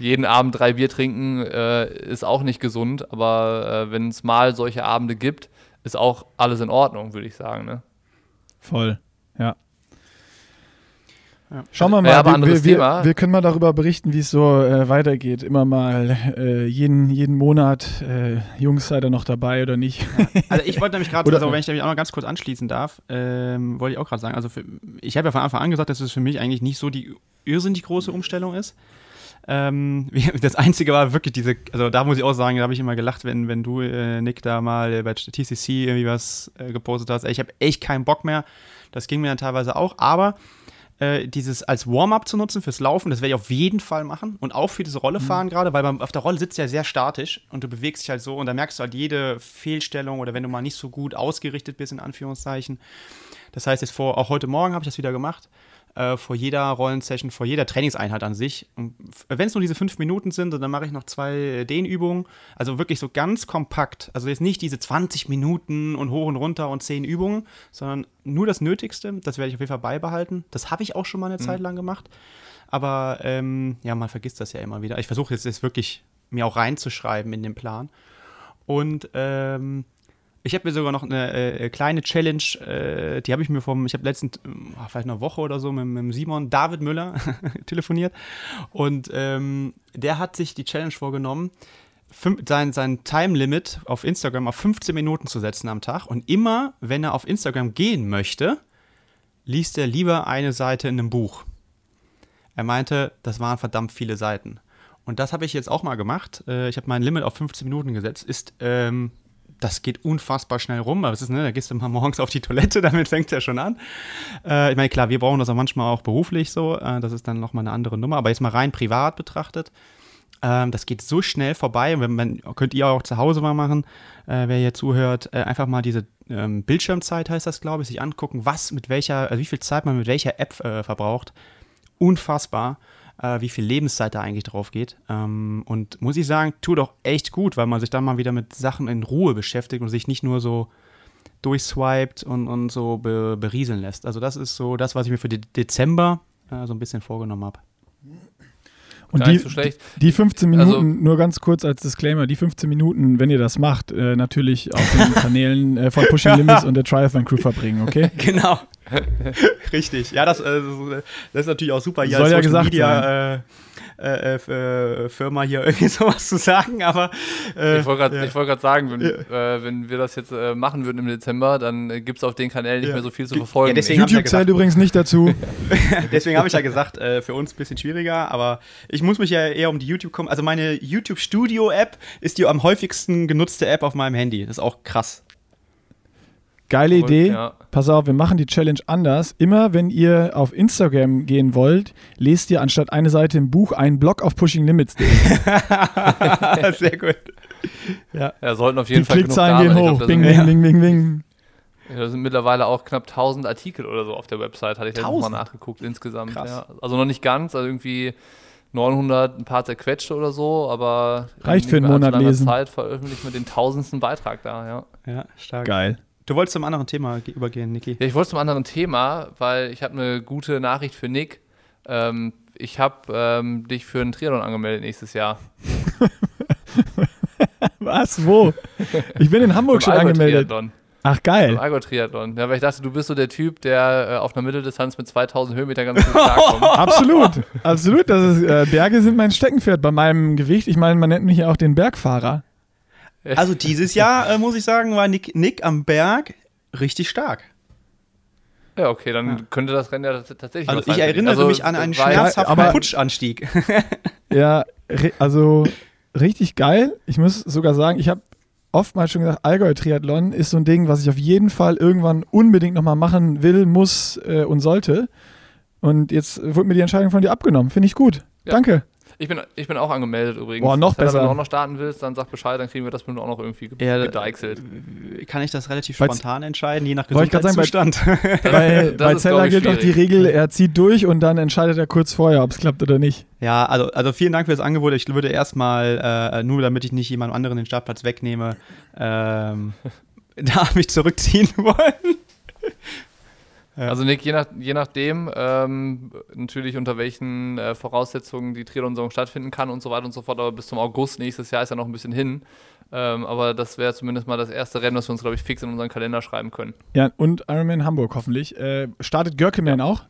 jeden Abend drei Bier trinken äh, ist auch nicht gesund, aber äh, wenn es mal solche Abende gibt, ist auch alles in Ordnung, würde ich sagen. Ne? Voll, ja. Ja. Schauen wir mal, ja, wir, wir, wir, wir, können mal darüber berichten, wie es so äh, weitergeht. Immer mal äh, jeden, jeden Monat, äh, Jungs, seid ihr noch dabei oder nicht? Ja. Also ich wollte nämlich gerade, also wenn ich mich auch noch ganz kurz anschließen darf, ähm, wollte ich auch gerade sagen, also für, ich habe ja von Anfang an gesagt, dass es für mich eigentlich nicht so die irrsinnig große Umstellung ist. Ähm, das Einzige war wirklich diese, also da muss ich auch sagen, da habe ich immer gelacht, wenn, wenn du, äh, Nick, da mal bei TCC irgendwie was äh, gepostet hast. Ich habe echt keinen Bock mehr. Das ging mir dann teilweise auch, aber äh, dieses als Warm-up zu nutzen fürs Laufen, das werde ich auf jeden Fall machen. Und auch für diese Rolle fahren mhm. gerade, weil man auf der Rolle sitzt ja sehr statisch und du bewegst dich halt so und da merkst du halt jede Fehlstellung oder wenn du mal nicht so gut ausgerichtet bist, in Anführungszeichen. Das heißt, jetzt vor, auch heute Morgen habe ich das wieder gemacht. Äh, vor jeder Rollensession, vor jeder Trainingseinheit an sich. Wenn es nur diese fünf Minuten sind, dann mache ich noch zwei äh, Dehnübungen. Also wirklich so ganz kompakt. Also jetzt nicht diese 20 Minuten und hoch und runter und zehn Übungen, sondern nur das Nötigste. Das werde ich auf jeden Fall beibehalten. Das habe ich auch schon mal eine mhm. Zeit lang gemacht. Aber ähm, ja, man vergisst das ja immer wieder. Ich versuche jetzt, jetzt wirklich mir auch reinzuschreiben in den Plan. Und ähm, ich habe mir sogar noch eine äh, kleine Challenge, äh, die habe ich mir vom, ich habe letztens, äh, vielleicht eine Woche oder so mit, mit Simon David Müller telefoniert und ähm, der hat sich die Challenge vorgenommen, fünf, sein, sein Time-Limit auf Instagram auf 15 Minuten zu setzen am Tag und immer, wenn er auf Instagram gehen möchte, liest er lieber eine Seite in einem Buch. Er meinte, das waren verdammt viele Seiten. Und das habe ich jetzt auch mal gemacht. Äh, ich habe mein Limit auf 15 Minuten gesetzt. Ist ähm, das geht unfassbar schnell rum. Aber es ist, ne, da gehst du mal morgens auf die Toilette, damit fängt es ja schon an. Äh, ich meine, klar, wir brauchen das auch manchmal auch beruflich so. Äh, das ist dann nochmal eine andere Nummer. Aber jetzt mal rein privat betrachtet, ähm, das geht so schnell vorbei. Wenn, wenn, könnt ihr auch zu Hause mal machen, äh, wer hier zuhört, äh, einfach mal diese ähm, Bildschirmzeit heißt das, glaube ich, sich angucken, was mit welcher, also wie viel Zeit man mit welcher App äh, verbraucht. Unfassbar äh, wie viel Lebenszeit da eigentlich drauf geht. Ähm, und muss ich sagen, tut auch echt gut, weil man sich dann mal wieder mit Sachen in Ruhe beschäftigt und sich nicht nur so durchswiped und, und so be, berieseln lässt. Also das ist so das, was ich mir für De Dezember äh, so ein bisschen vorgenommen habe. Und die, so die 15 Minuten, also, nur ganz kurz als Disclaimer, die 15 Minuten, wenn ihr das macht, äh, natürlich auf den Kanälen äh, von Pushing Limits und der Triathlon Crew verbringen, okay? Genau. Richtig. Ja, das, äh, das ist natürlich auch super hier Soll als ja gesagt Media, sein. Äh, äh, Firma hier irgendwie sowas zu sagen, aber äh, ich wollte gerade ja. wollt sagen, wenn, ja. äh, wenn wir das jetzt äh, machen würden im Dezember, dann äh, gibt es auf den Kanälen nicht ja. mehr so viel zu verfolgen. Ja, YouTube zählt übrigens nicht dazu. deswegen habe ich ja gesagt, für uns ein bisschen schwieriger, aber ich muss mich ja eher um die YouTube kommen. Also meine YouTube Studio App ist die am häufigsten genutzte App auf meinem Handy. Das ist auch krass. Geile cool, Idee. Ja. Pass auf, wir machen die Challenge anders. Immer wenn ihr auf Instagram gehen wollt, lest ihr anstatt eine Seite im Buch einen Blog auf pushinglimits.de. Sehr gut. Ja. ja, sollten auf jeden die Fall Klickzahlen gehen hoch. Glaub, bing, bing, bing, bing, bing. Da sind mittlerweile auch knapp 1000 Artikel oder so auf der Website, hatte ich jetzt mal nachgeguckt insgesamt. Ja. Also noch nicht ganz, also irgendwie 900 ein paar zerquetschte oder so, aber reicht für einen Monat lesen. Zeit veröffentlicht mit den tausendsten Beitrag da, ja. Ja, stark. Geil. Du wolltest zum anderen Thema übergehen, Niki. Ja, ich wollte zum anderen Thema, weil ich habe eine gute Nachricht für Nick. Ähm, ich habe ähm, dich für einen Triathlon angemeldet nächstes Jahr. Was? Wo? Ich bin in Hamburg schon angemeldet. Triathlon. Ach, geil. Allgäu Triathlon. Ja, weil ich dachte, du bist so der Typ, der äh, auf einer Mitteldistanz mit 2000 Höhenmeter ganz gut klarkommt. absolut. Absolut. Das ist, äh, Berge sind mein Steckenpferd bei meinem Gewicht. Ich meine, man nennt mich ja auch den Bergfahrer. Also dieses Jahr, äh, muss ich sagen, war Nick, Nick am Berg richtig stark. Ja, okay, dann ja. könnte das Rennen ja tatsächlich Also ich erinnere also, mich an einen schmerzhaften ja, Putschanstieg. ja, also richtig geil. Ich muss sogar sagen, ich habe oftmals schon gesagt, Allgäu-Triathlon ist so ein Ding, was ich auf jeden Fall irgendwann unbedingt nochmal machen will, muss äh, und sollte. Und jetzt wurde mir die Entscheidung von dir abgenommen. Finde ich gut. Ja. Danke. Ich bin, ich bin auch angemeldet übrigens. Boah, noch besser. Wenn du auch noch starten willst, dann sag Bescheid, dann kriegen wir das auch noch irgendwie ja, gedeichselt. Kann ich das relativ spontan entscheiden, je nach Gesundheitszustand? Sagen, bei, bei, bei Zeller gilt doch die Regel, er zieht durch und dann entscheidet er kurz vorher, ob es klappt oder nicht. Ja, also, also vielen Dank für das Angebot. Ich würde erstmal, äh, nur damit ich nicht jemand anderen den Startplatz wegnehme, ähm, da mich zurückziehen wollen. Also Nick, je, nach, je nachdem, ähm, natürlich unter welchen äh, Voraussetzungen die Triathlon-Saison stattfinden kann und so weiter und so fort, aber bis zum August nächstes Jahr ist ja noch ein bisschen hin. Ähm, aber das wäre zumindest mal das erste Rennen, das wir uns, glaube ich, fix in unseren Kalender schreiben können. Ja, und Ironman Hamburg hoffentlich. Äh, startet Görkeman ja. auch?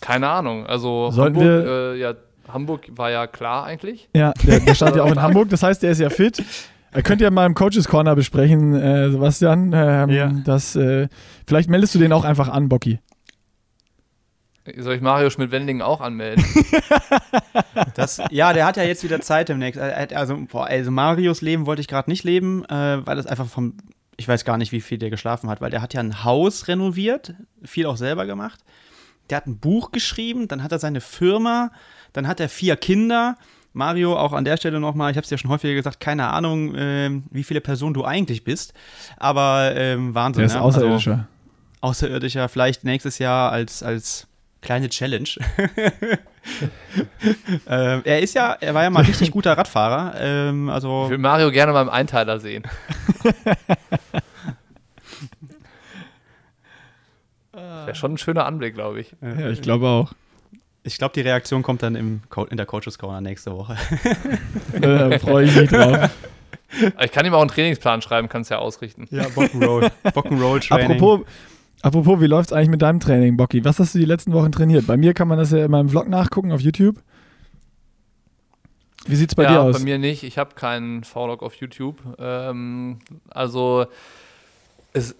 Keine Ahnung. Also Sollten Hamburg, äh, ja, Hamburg war ja klar eigentlich. Ja, der, der startet ja auch in Hamburg, das heißt, der ist ja fit. Äh, könnt ihr mal im Coaches Corner besprechen, äh, Sebastian. Ähm, ja. das, äh, vielleicht meldest du den auch einfach an, Bocky. Soll ich Mario Schmidt-Wendling auch anmelden? das, ja, der hat ja jetzt wieder Zeit demnächst. Also, boah, also Marios Leben wollte ich gerade nicht leben, äh, weil das einfach vom. Ich weiß gar nicht, wie viel der geschlafen hat, weil der hat ja ein Haus renoviert, viel auch selber gemacht. Der hat ein Buch geschrieben, dann hat er seine Firma, dann hat er vier Kinder Mario, auch an der Stelle nochmal, ich habe es ja schon häufiger gesagt, keine Ahnung, äh, wie viele Personen du eigentlich bist, aber ähm, Wahnsinn. Der ist ja? Außerirdischer. Also, Außerirdischer, vielleicht nächstes Jahr als, als kleine Challenge. ähm, er ist ja, er war ja mal richtig guter Radfahrer. Ähm, also Ich will Mario gerne beim Einteiler sehen. Wäre schon ein schöner Anblick, glaube ich. Ja, ich glaube auch. Ich glaube, die Reaktion kommt dann im Co in der Coaches Corner nächste Woche. Da freue ich mich drauf. Ich kann ihm auch einen Trainingsplan schreiben, kann es ja ausrichten. Ja, Bock'n'Roll. Bock'n'Roll Training. Apropos, apropos, wie läuft es eigentlich mit deinem Training, Bocky? Was hast du die letzten Wochen trainiert? Bei mir kann man das ja in meinem Vlog nachgucken auf YouTube. Wie sieht's bei ja, dir aus? bei mir nicht. Ich habe keinen V-Log auf YouTube. Ähm, also es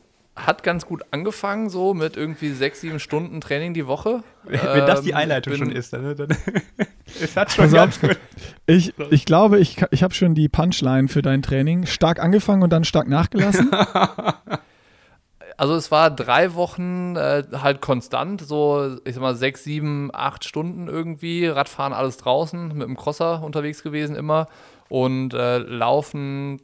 hat ganz gut angefangen, so mit irgendwie sechs, sieben Stunden Training die Woche. Wenn das die Ähm, Einleitung schon ist, dann, dann es hat schon ganz gut. Ich, ich glaube, ich, ich habe schon die Punchline für dein Training stark angefangen und dann stark nachgelassen. Also es war drei Wochen äh, halt konstant, so ich sag mal sechs, sieben, acht Stunden irgendwie. Radfahren alles draußen, mit dem Crosser unterwegs gewesen immer. Und äh, Laufen,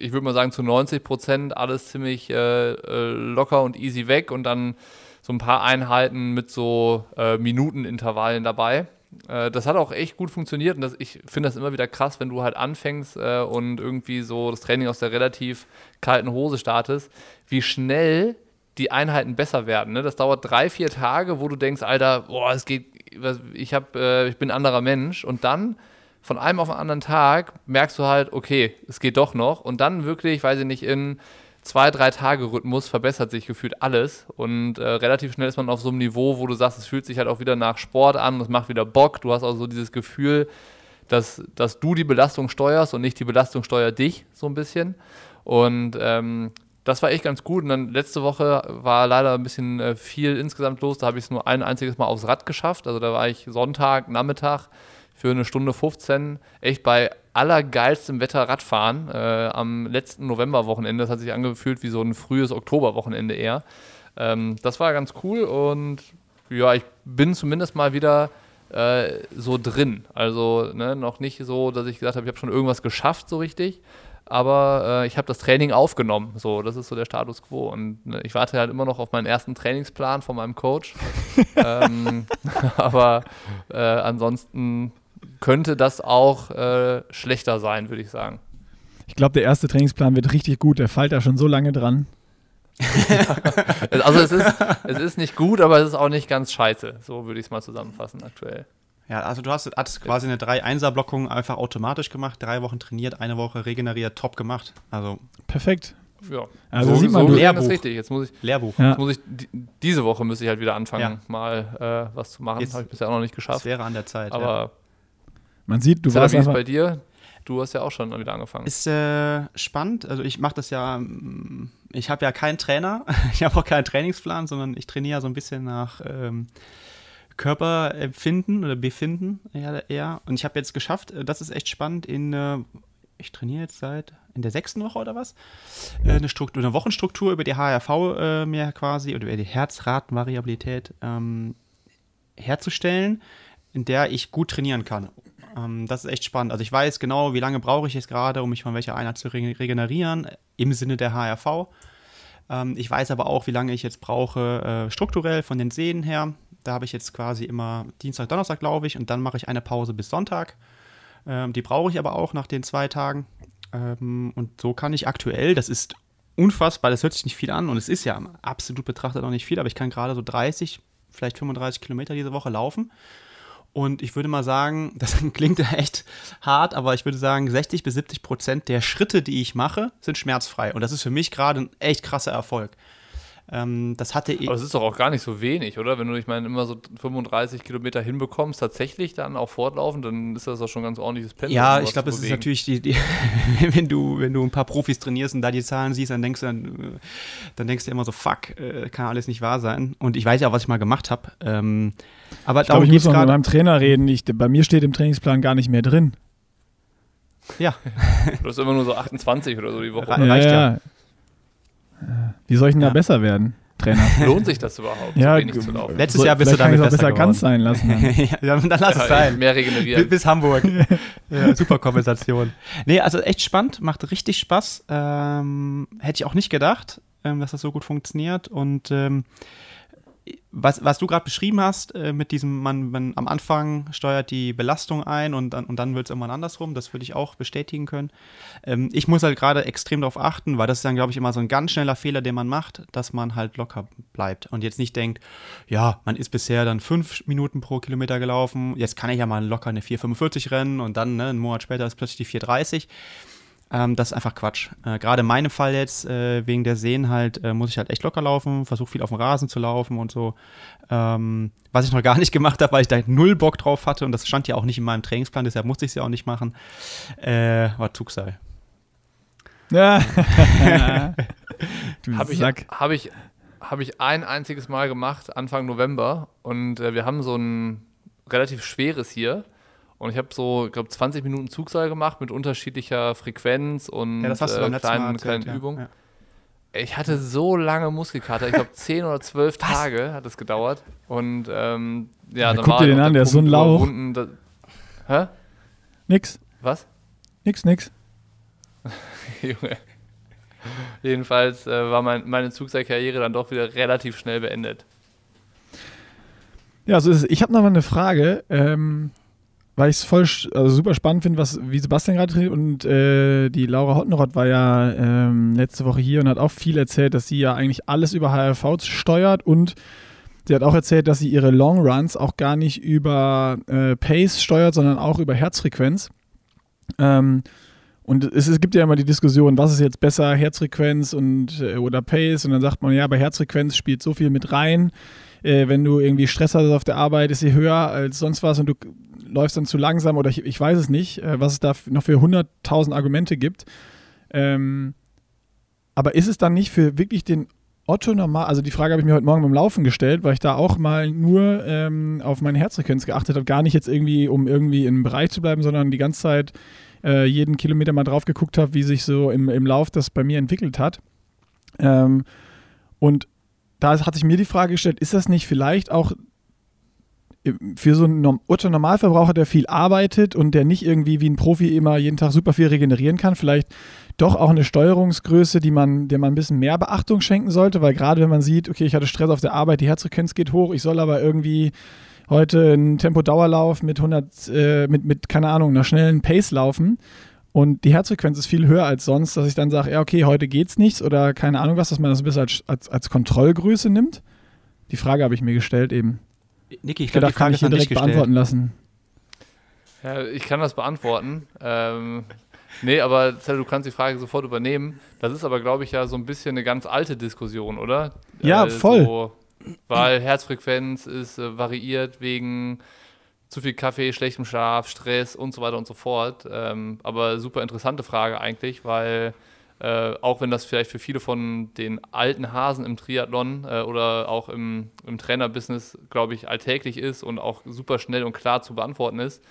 ich würde mal sagen zu 90 Prozent alles ziemlich äh, äh, locker und easy weg. Und dann so ein paar Einheiten mit so äh, Minutenintervallen dabei. Äh, das hat auch echt gut funktioniert und das, ich finde das immer wieder krass, wenn du halt anfängst äh, und irgendwie so das Training aus der relativ kalten Hose startest, wie schnell die Einheiten besser werden. Ne? Das dauert drei, vier Tage, wo du denkst, Alter, boah, es geht, ich, hab, ich bin ein anderer Mensch und dann von einem auf den anderen Tag merkst du halt, okay, es geht doch noch. Und dann wirklich, weiß ich nicht, in zwei, drei Tage Rhythmus verbessert sich gefühlt alles. Und äh, relativ schnell ist man auf so einem Niveau, wo du sagst, es fühlt sich halt auch wieder nach Sport an, es macht wieder Bock, du hast auch so dieses Gefühl, dass, dass du die Belastung steuerst und nicht die Belastung steuert dich so ein bisschen. Und ähm, das war echt ganz gut. Und dann letzte Woche war leider ein bisschen äh, viel insgesamt los, da habe ich es nur ein einziges Mal aufs Rad geschafft, also da war ich Sonntag, Nachmittag für eine Stunde 15 echt bei allergeilstem Wetter Radfahren äh, am letzten Novemberwochenende. Das hat sich angefühlt wie so ein frühes Oktoberwochenende eher. Ähm, das war ganz cool und ja, ich bin zumindest mal wieder äh, so drin. Also ne, noch nicht so, dass ich gesagt habe, ich habe schon irgendwas geschafft so richtig. Aber äh, ich habe das Training aufgenommen. So, das ist so der Status quo. Und ne, ich warte halt immer noch auf meinen ersten Trainingsplan von meinem Coach. ähm, aber äh, ansonsten könnte das auch äh, schlechter sein, würde ich sagen. Ich glaube, der erste Trainingsplan wird richtig gut. Der fällt da schon so lange dran. Also es ist, es ist nicht gut, aber es ist auch nicht ganz scheiße. So würde ich es mal zusammenfassen aktuell. Ja, also du hast, hast quasi eine 3-1er-Blockung einfach automatisch gemacht, drei Wochen trainiert, eine Woche regeneriert, top gemacht. Also Perfekt. Ja. Also so, sieht man, so Lehrbuch. richtig. Jetzt muss ich, Lehrbuch. Ja. jetzt muss ich die, diese Woche müsste ich halt wieder anfangen, Ja. mal äh, was zu machen. Jetzt- Habe ich bisher auch noch nicht Das geschafft. wäre an der Zeit. ja. Aber Man sieht, du Sarah, warst wie ist bei dir? Du hast ja auch schon wieder angefangen. Ist äh, spannend. Also ich mache das ja, mm, ich habe ja keinen Trainer, ich habe auch keinen Trainingsplan, sondern ich trainiere ja so ein bisschen nach ähm, Körperempfinden oder Befinden eher. eher. Und ich habe jetzt geschafft, äh, das ist echt spannend, in, äh, ich trainiere jetzt seit in der sechsten Woche oder was, äh, eine, Struktur, eine Wochenstruktur über die HRV äh, mir quasi oder über die Herzratenvariabilität ähm, herzustellen, in der ich gut trainieren kann. Ähm, das ist echt spannend. Also ich weiß genau, wie lange brauche ich jetzt gerade, um mich von welcher Einheit zu re regenerieren, im Sinne der HRV. Ähm, ich weiß aber auch, wie lange ich jetzt brauche, äh, strukturell von den Sehnen her. Da habe ich jetzt quasi immer Dienstag, Donnerstag, glaube ich, und dann mache ich eine Pause bis Sonntag. Ähm, die brauche ich aber auch nach den zwei Tagen. Ähm, und so kann ich aktuell, das ist unfassbar, das hört sich nicht viel an und es ist ja absolut betrachtet auch nicht viel, aber ich kann gerade so 30, vielleicht 35 Kilometer diese Woche laufen. Und ich würde mal sagen, das klingt echt hart, aber ich würde sagen, 60 bis 70 Prozent der Schritte, die ich mache, sind schmerzfrei. Und das ist für mich gerade ein echt krasser Erfolg. Ähm, das hatte ich. Aber es ist doch auch gar nicht so wenig, oder? Wenn du, ich meine, immer so 35 Kilometer hinbekommst, tatsächlich dann auch fortlaufend, dann ist das doch schon ein ganz ordentliches Pendel. Ja, ich glaube, es ist natürlich die, die wenn du, wenn du ein paar Profis trainierst und da die Zahlen siehst, dann denkst du, dann, äh, dann denkst du immer so, fuck, äh, kann alles nicht wahr sein. Und ich weiß ja, was ich mal gemacht habe. Ähm, aber Ich glaube, ich muss noch mit meinem Trainer reden. Ich, bei mir steht im Trainingsplan gar nicht mehr drin. Ja, Du hast immer nur so 28 oder so die Woche. Re- reicht ja. Wie soll ich denn Ja. da besser werden, Trainer? Lohnt sich das überhaupt, Ja, so wenig zu laufen? Letztes Jahr bist du vielleicht kann damit es besser besser ganz sein lassen. Dann. ja, dann, lass es Ja, sein. Mehr Bis, regenerieren. bis Hamburg. ja, super Kompensation. Nee, also echt spannend, macht richtig Spaß. Ähm, hätte ich auch nicht gedacht, ähm, dass das so gut funktioniert. Und ähm, was, was du gerade beschrieben hast, äh, mit diesem, man, man am Anfang steuert die Belastung ein und dann, und dann wird es irgendwann andersrum, das würde ich auch bestätigen können. Ähm, ich muss halt gerade extrem darauf achten, weil das ist dann, glaube ich, immer so ein ganz schneller Fehler, den man macht, dass man halt locker bleibt und jetzt nicht denkt, ja, man ist bisher dann fünf Minuten pro Kilometer gelaufen, jetzt kann ich ja mal locker eine 4,45 rennen und dann ne, einen Monat später ist plötzlich die 4,30 ähm, das ist einfach Quatsch. Äh, Gerade in meinem Fall jetzt, äh, wegen der Sehnen halt, äh, muss ich halt echt locker laufen, versuche viel auf dem Rasen zu laufen und so. Ähm, was ich noch gar nicht gemacht habe, weil ich da null Bock drauf hatte und das stand ja auch nicht in meinem Trainingsplan, deshalb musste ich es ja auch nicht machen, äh, war Zugseil. Ja. Habe ich, hab ich, hab ich ein einziges Mal gemacht, Anfang November. Und äh, wir haben so ein relativ schweres hier. Und ich habe so, ich glaube, 20 Minuten Zugseil gemacht mit unterschiedlicher Frequenz und ja, äh, kleinen, kleinen ja, Übungen. Ja. Ich hatte so lange Muskelkater, ich glaube 10 oder 12 Tage hat es gedauert. Und ähm, ja, dann Guck dir den an, der ist so ein Lauch. Da, hä? Nix. Was? Nix, nix. Junge. Jedenfalls äh, war mein, meine Zugseilkarriere dann doch wieder relativ schnell beendet. Ja, so ist es. Ich habe noch mal eine Frage. Ähm, weil ich es voll also super spannend finde, was wie Sebastian gerade redet und äh, die Laura Hottenrott war ja ähm, letzte Woche hier und hat auch viel erzählt, dass sie ja eigentlich alles über HRV steuert und sie hat auch erzählt, dass sie ihre Long Runs auch gar nicht über äh, Pace steuert, sondern auch über Herzfrequenz. Ähm, und es, es, gibt ja immer die Diskussion, was ist jetzt besser, Herzfrequenz und, äh, oder Pace? Und dann sagt man, ja, bei Herzfrequenz spielt so viel mit rein. Äh, wenn du irgendwie Stress hast auf der Arbeit, ist sie höher als sonst was und du läufst dann zu langsam oder ich, ich weiß es nicht, äh, was es da noch für 100.000 Argumente gibt. Ähm, aber ist es dann nicht für wirklich den Otto normal, also die Frage habe ich mir heute Morgen beim Laufen gestellt, weil ich da auch mal nur ähm, auf meine Herzfrequenz geachtet habe, gar nicht jetzt irgendwie, um irgendwie im Bereich zu bleiben, sondern die ganze Zeit äh, jeden Kilometer mal drauf geguckt habe, wie sich so im, im Lauf das bei mir entwickelt hat. Ähm, und da hat sich mir die Frage gestellt, ist das nicht vielleicht auch für so einen Otto-Normalverbraucher, der viel arbeitet und der nicht irgendwie wie ein Profi immer jeden Tag super viel regenerieren kann, vielleicht doch auch eine Steuerungsgröße, die man, der man ein bisschen mehr Beachtung schenken sollte, weil gerade wenn man sieht, okay, ich hatte Stress auf der Arbeit, die Herzfrequenz geht hoch, ich soll aber irgendwie heute einen Tempo-Dauerlauf mit 100, äh, mit, mit, keine Ahnung, einer schnellen Pace laufen und die Herzfrequenz ist viel höher als sonst, dass ich dann sage, ja, okay, heute geht's nichts oder keine Ahnung was, dass man das ein bisschen als, als, als Kontrollgröße nimmt. Die Frage habe ich mir gestellt eben. Niki, ich glaube, die Frage kann ich hier direkt beantworten lassen. Ja, ich kann das beantworten. ähm, nee, aber du kannst die Frage sofort übernehmen. Das ist aber, glaube ich, ja so ein bisschen eine ganz alte Diskussion, oder? Ja, äh, voll. So, weil Herzfrequenz ist äh, variiert wegen zu viel Kaffee, schlechtem Schlaf, Stress und so weiter und so fort. Ähm, aber super interessante Frage eigentlich, weil äh, auch wenn das vielleicht für viele von den alten Hasen im Triathlon äh, oder auch im, im Trainerbusiness, glaube ich, alltäglich ist und auch super schnell und klar zu beantworten ist,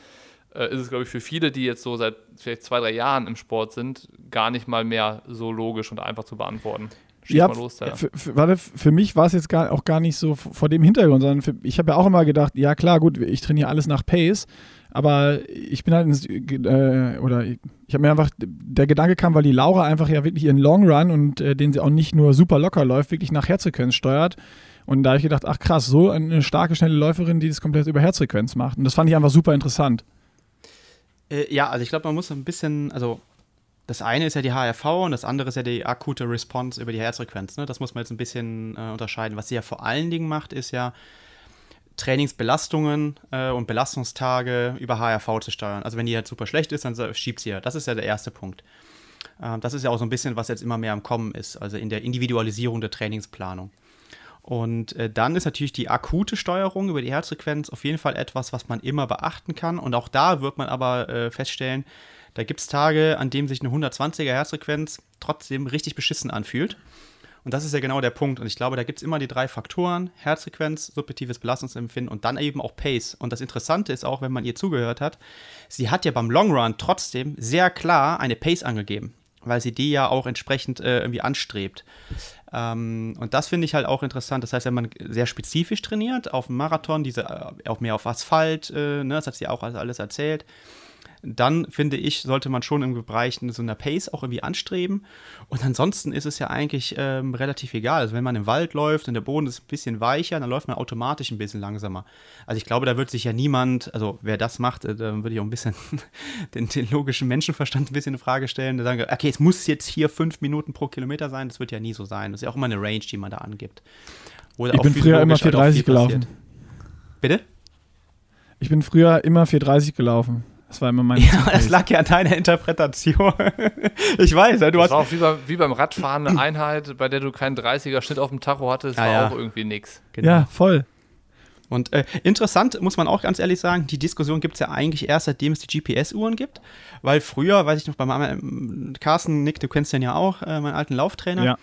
äh, ist es, glaube ich, für viele, die jetzt so seit vielleicht zwei, drei Jahren im Sport sind, gar nicht mal mehr so logisch und einfach zu beantworten. Schieß ja, los, für, für, warte, für mich war es jetzt gar, auch gar nicht so vor dem Hintergrund, sondern für, ich habe ja auch immer gedacht, ja klar, gut, ich trainiere alles nach Pace, aber ich bin halt, ins, äh, oder ich, habe mir einfach, der Gedanke kam, weil die Laura einfach ja wirklich ihren Long Run und äh, den sie auch nicht nur super locker läuft, wirklich nach Herzfrequenz steuert. Und da habe ich gedacht, ach krass, so eine starke, schnelle Läuferin, die das komplett über Herzfrequenz macht. Und das fand ich einfach super interessant. Äh, ja, also ich glaube, man muss ein bisschen, also das eine ist ja die HRV und das andere ist ja die akute Response über die Herzfrequenz. Ne? Das muss man jetzt ein bisschen äh, unterscheiden. Was sie ja vor allen Dingen macht, ist ja, Trainingsbelastungen äh, und Belastungstage über HRV zu steuern. Also wenn die halt super schlecht ist, dann schiebt sie ja. Das ist ja der erste Punkt. Äh, das ist ja auch so ein bisschen, was jetzt immer mehr am Kommen ist, also in der Individualisierung der Trainingsplanung. Und äh, dann ist natürlich die akute Steuerung über die Herzfrequenz auf jeden Fall etwas, was man immer beachten kann. Und auch da wird man aber äh, feststellen, da gibt es Tage, an denen sich eine 120er Herzfrequenz trotzdem richtig beschissen anfühlt. Und das ist ja genau der Punkt. Und ich glaube, da gibt es immer die drei Faktoren: Herzfrequenz, subjektives Belastungsempfinden und dann eben auch Pace. Und das Interessante ist auch, wenn man ihr zugehört hat, sie hat ja beim Long Run trotzdem sehr klar eine Pace angegeben, weil sie die ja auch entsprechend äh, irgendwie anstrebt. Ähm, und das finde ich halt auch interessant. Das heißt, wenn man sehr spezifisch trainiert, auf dem Marathon, diese, äh, auch mehr auf Asphalt, äh, ne, das hat sie auch alles erzählt dann finde ich, sollte man schon im Bereich so einer Pace auch irgendwie anstreben. Und ansonsten ist es ja eigentlich ähm, relativ egal. Also wenn man im Wald läuft und der Boden ist ein bisschen weicher, dann läuft man automatisch ein bisschen langsamer. Also ich glaube, da wird sich ja niemand, also wer das macht, äh, dann würde ich auch ein bisschen den, den, logischen Menschenverstand ein bisschen in Frage stellen. Der sagen, okay, es muss jetzt hier fünf Minuten pro Kilometer sein. Das wird ja nie so sein. Das ist ja auch immer eine Range, die man da angibt. Oder ich bin früher immer 430 halt gelaufen. Bitte? Ich bin früher immer 430 gelaufen. Das war immer mein. Ja, das lag ja an deiner Interpretation. ich weiß, ja, du das hast. War auch wie, bei, wie beim Radfahren eine Einheit, bei der du keinen 30er Schnitt auf dem Tacho hattest, ah, war ja. auch irgendwie nix. Genau. Ja, voll. Und äh, interessant muss man auch ganz ehrlich sagen, die Diskussion gibt es ja eigentlich erst seitdem es die GPS-Uhren gibt. Weil früher, weiß ich noch, bei meinem Carsten, Nick, du kennst den ja auch, äh, meinen alten Lauftrainer. Ja.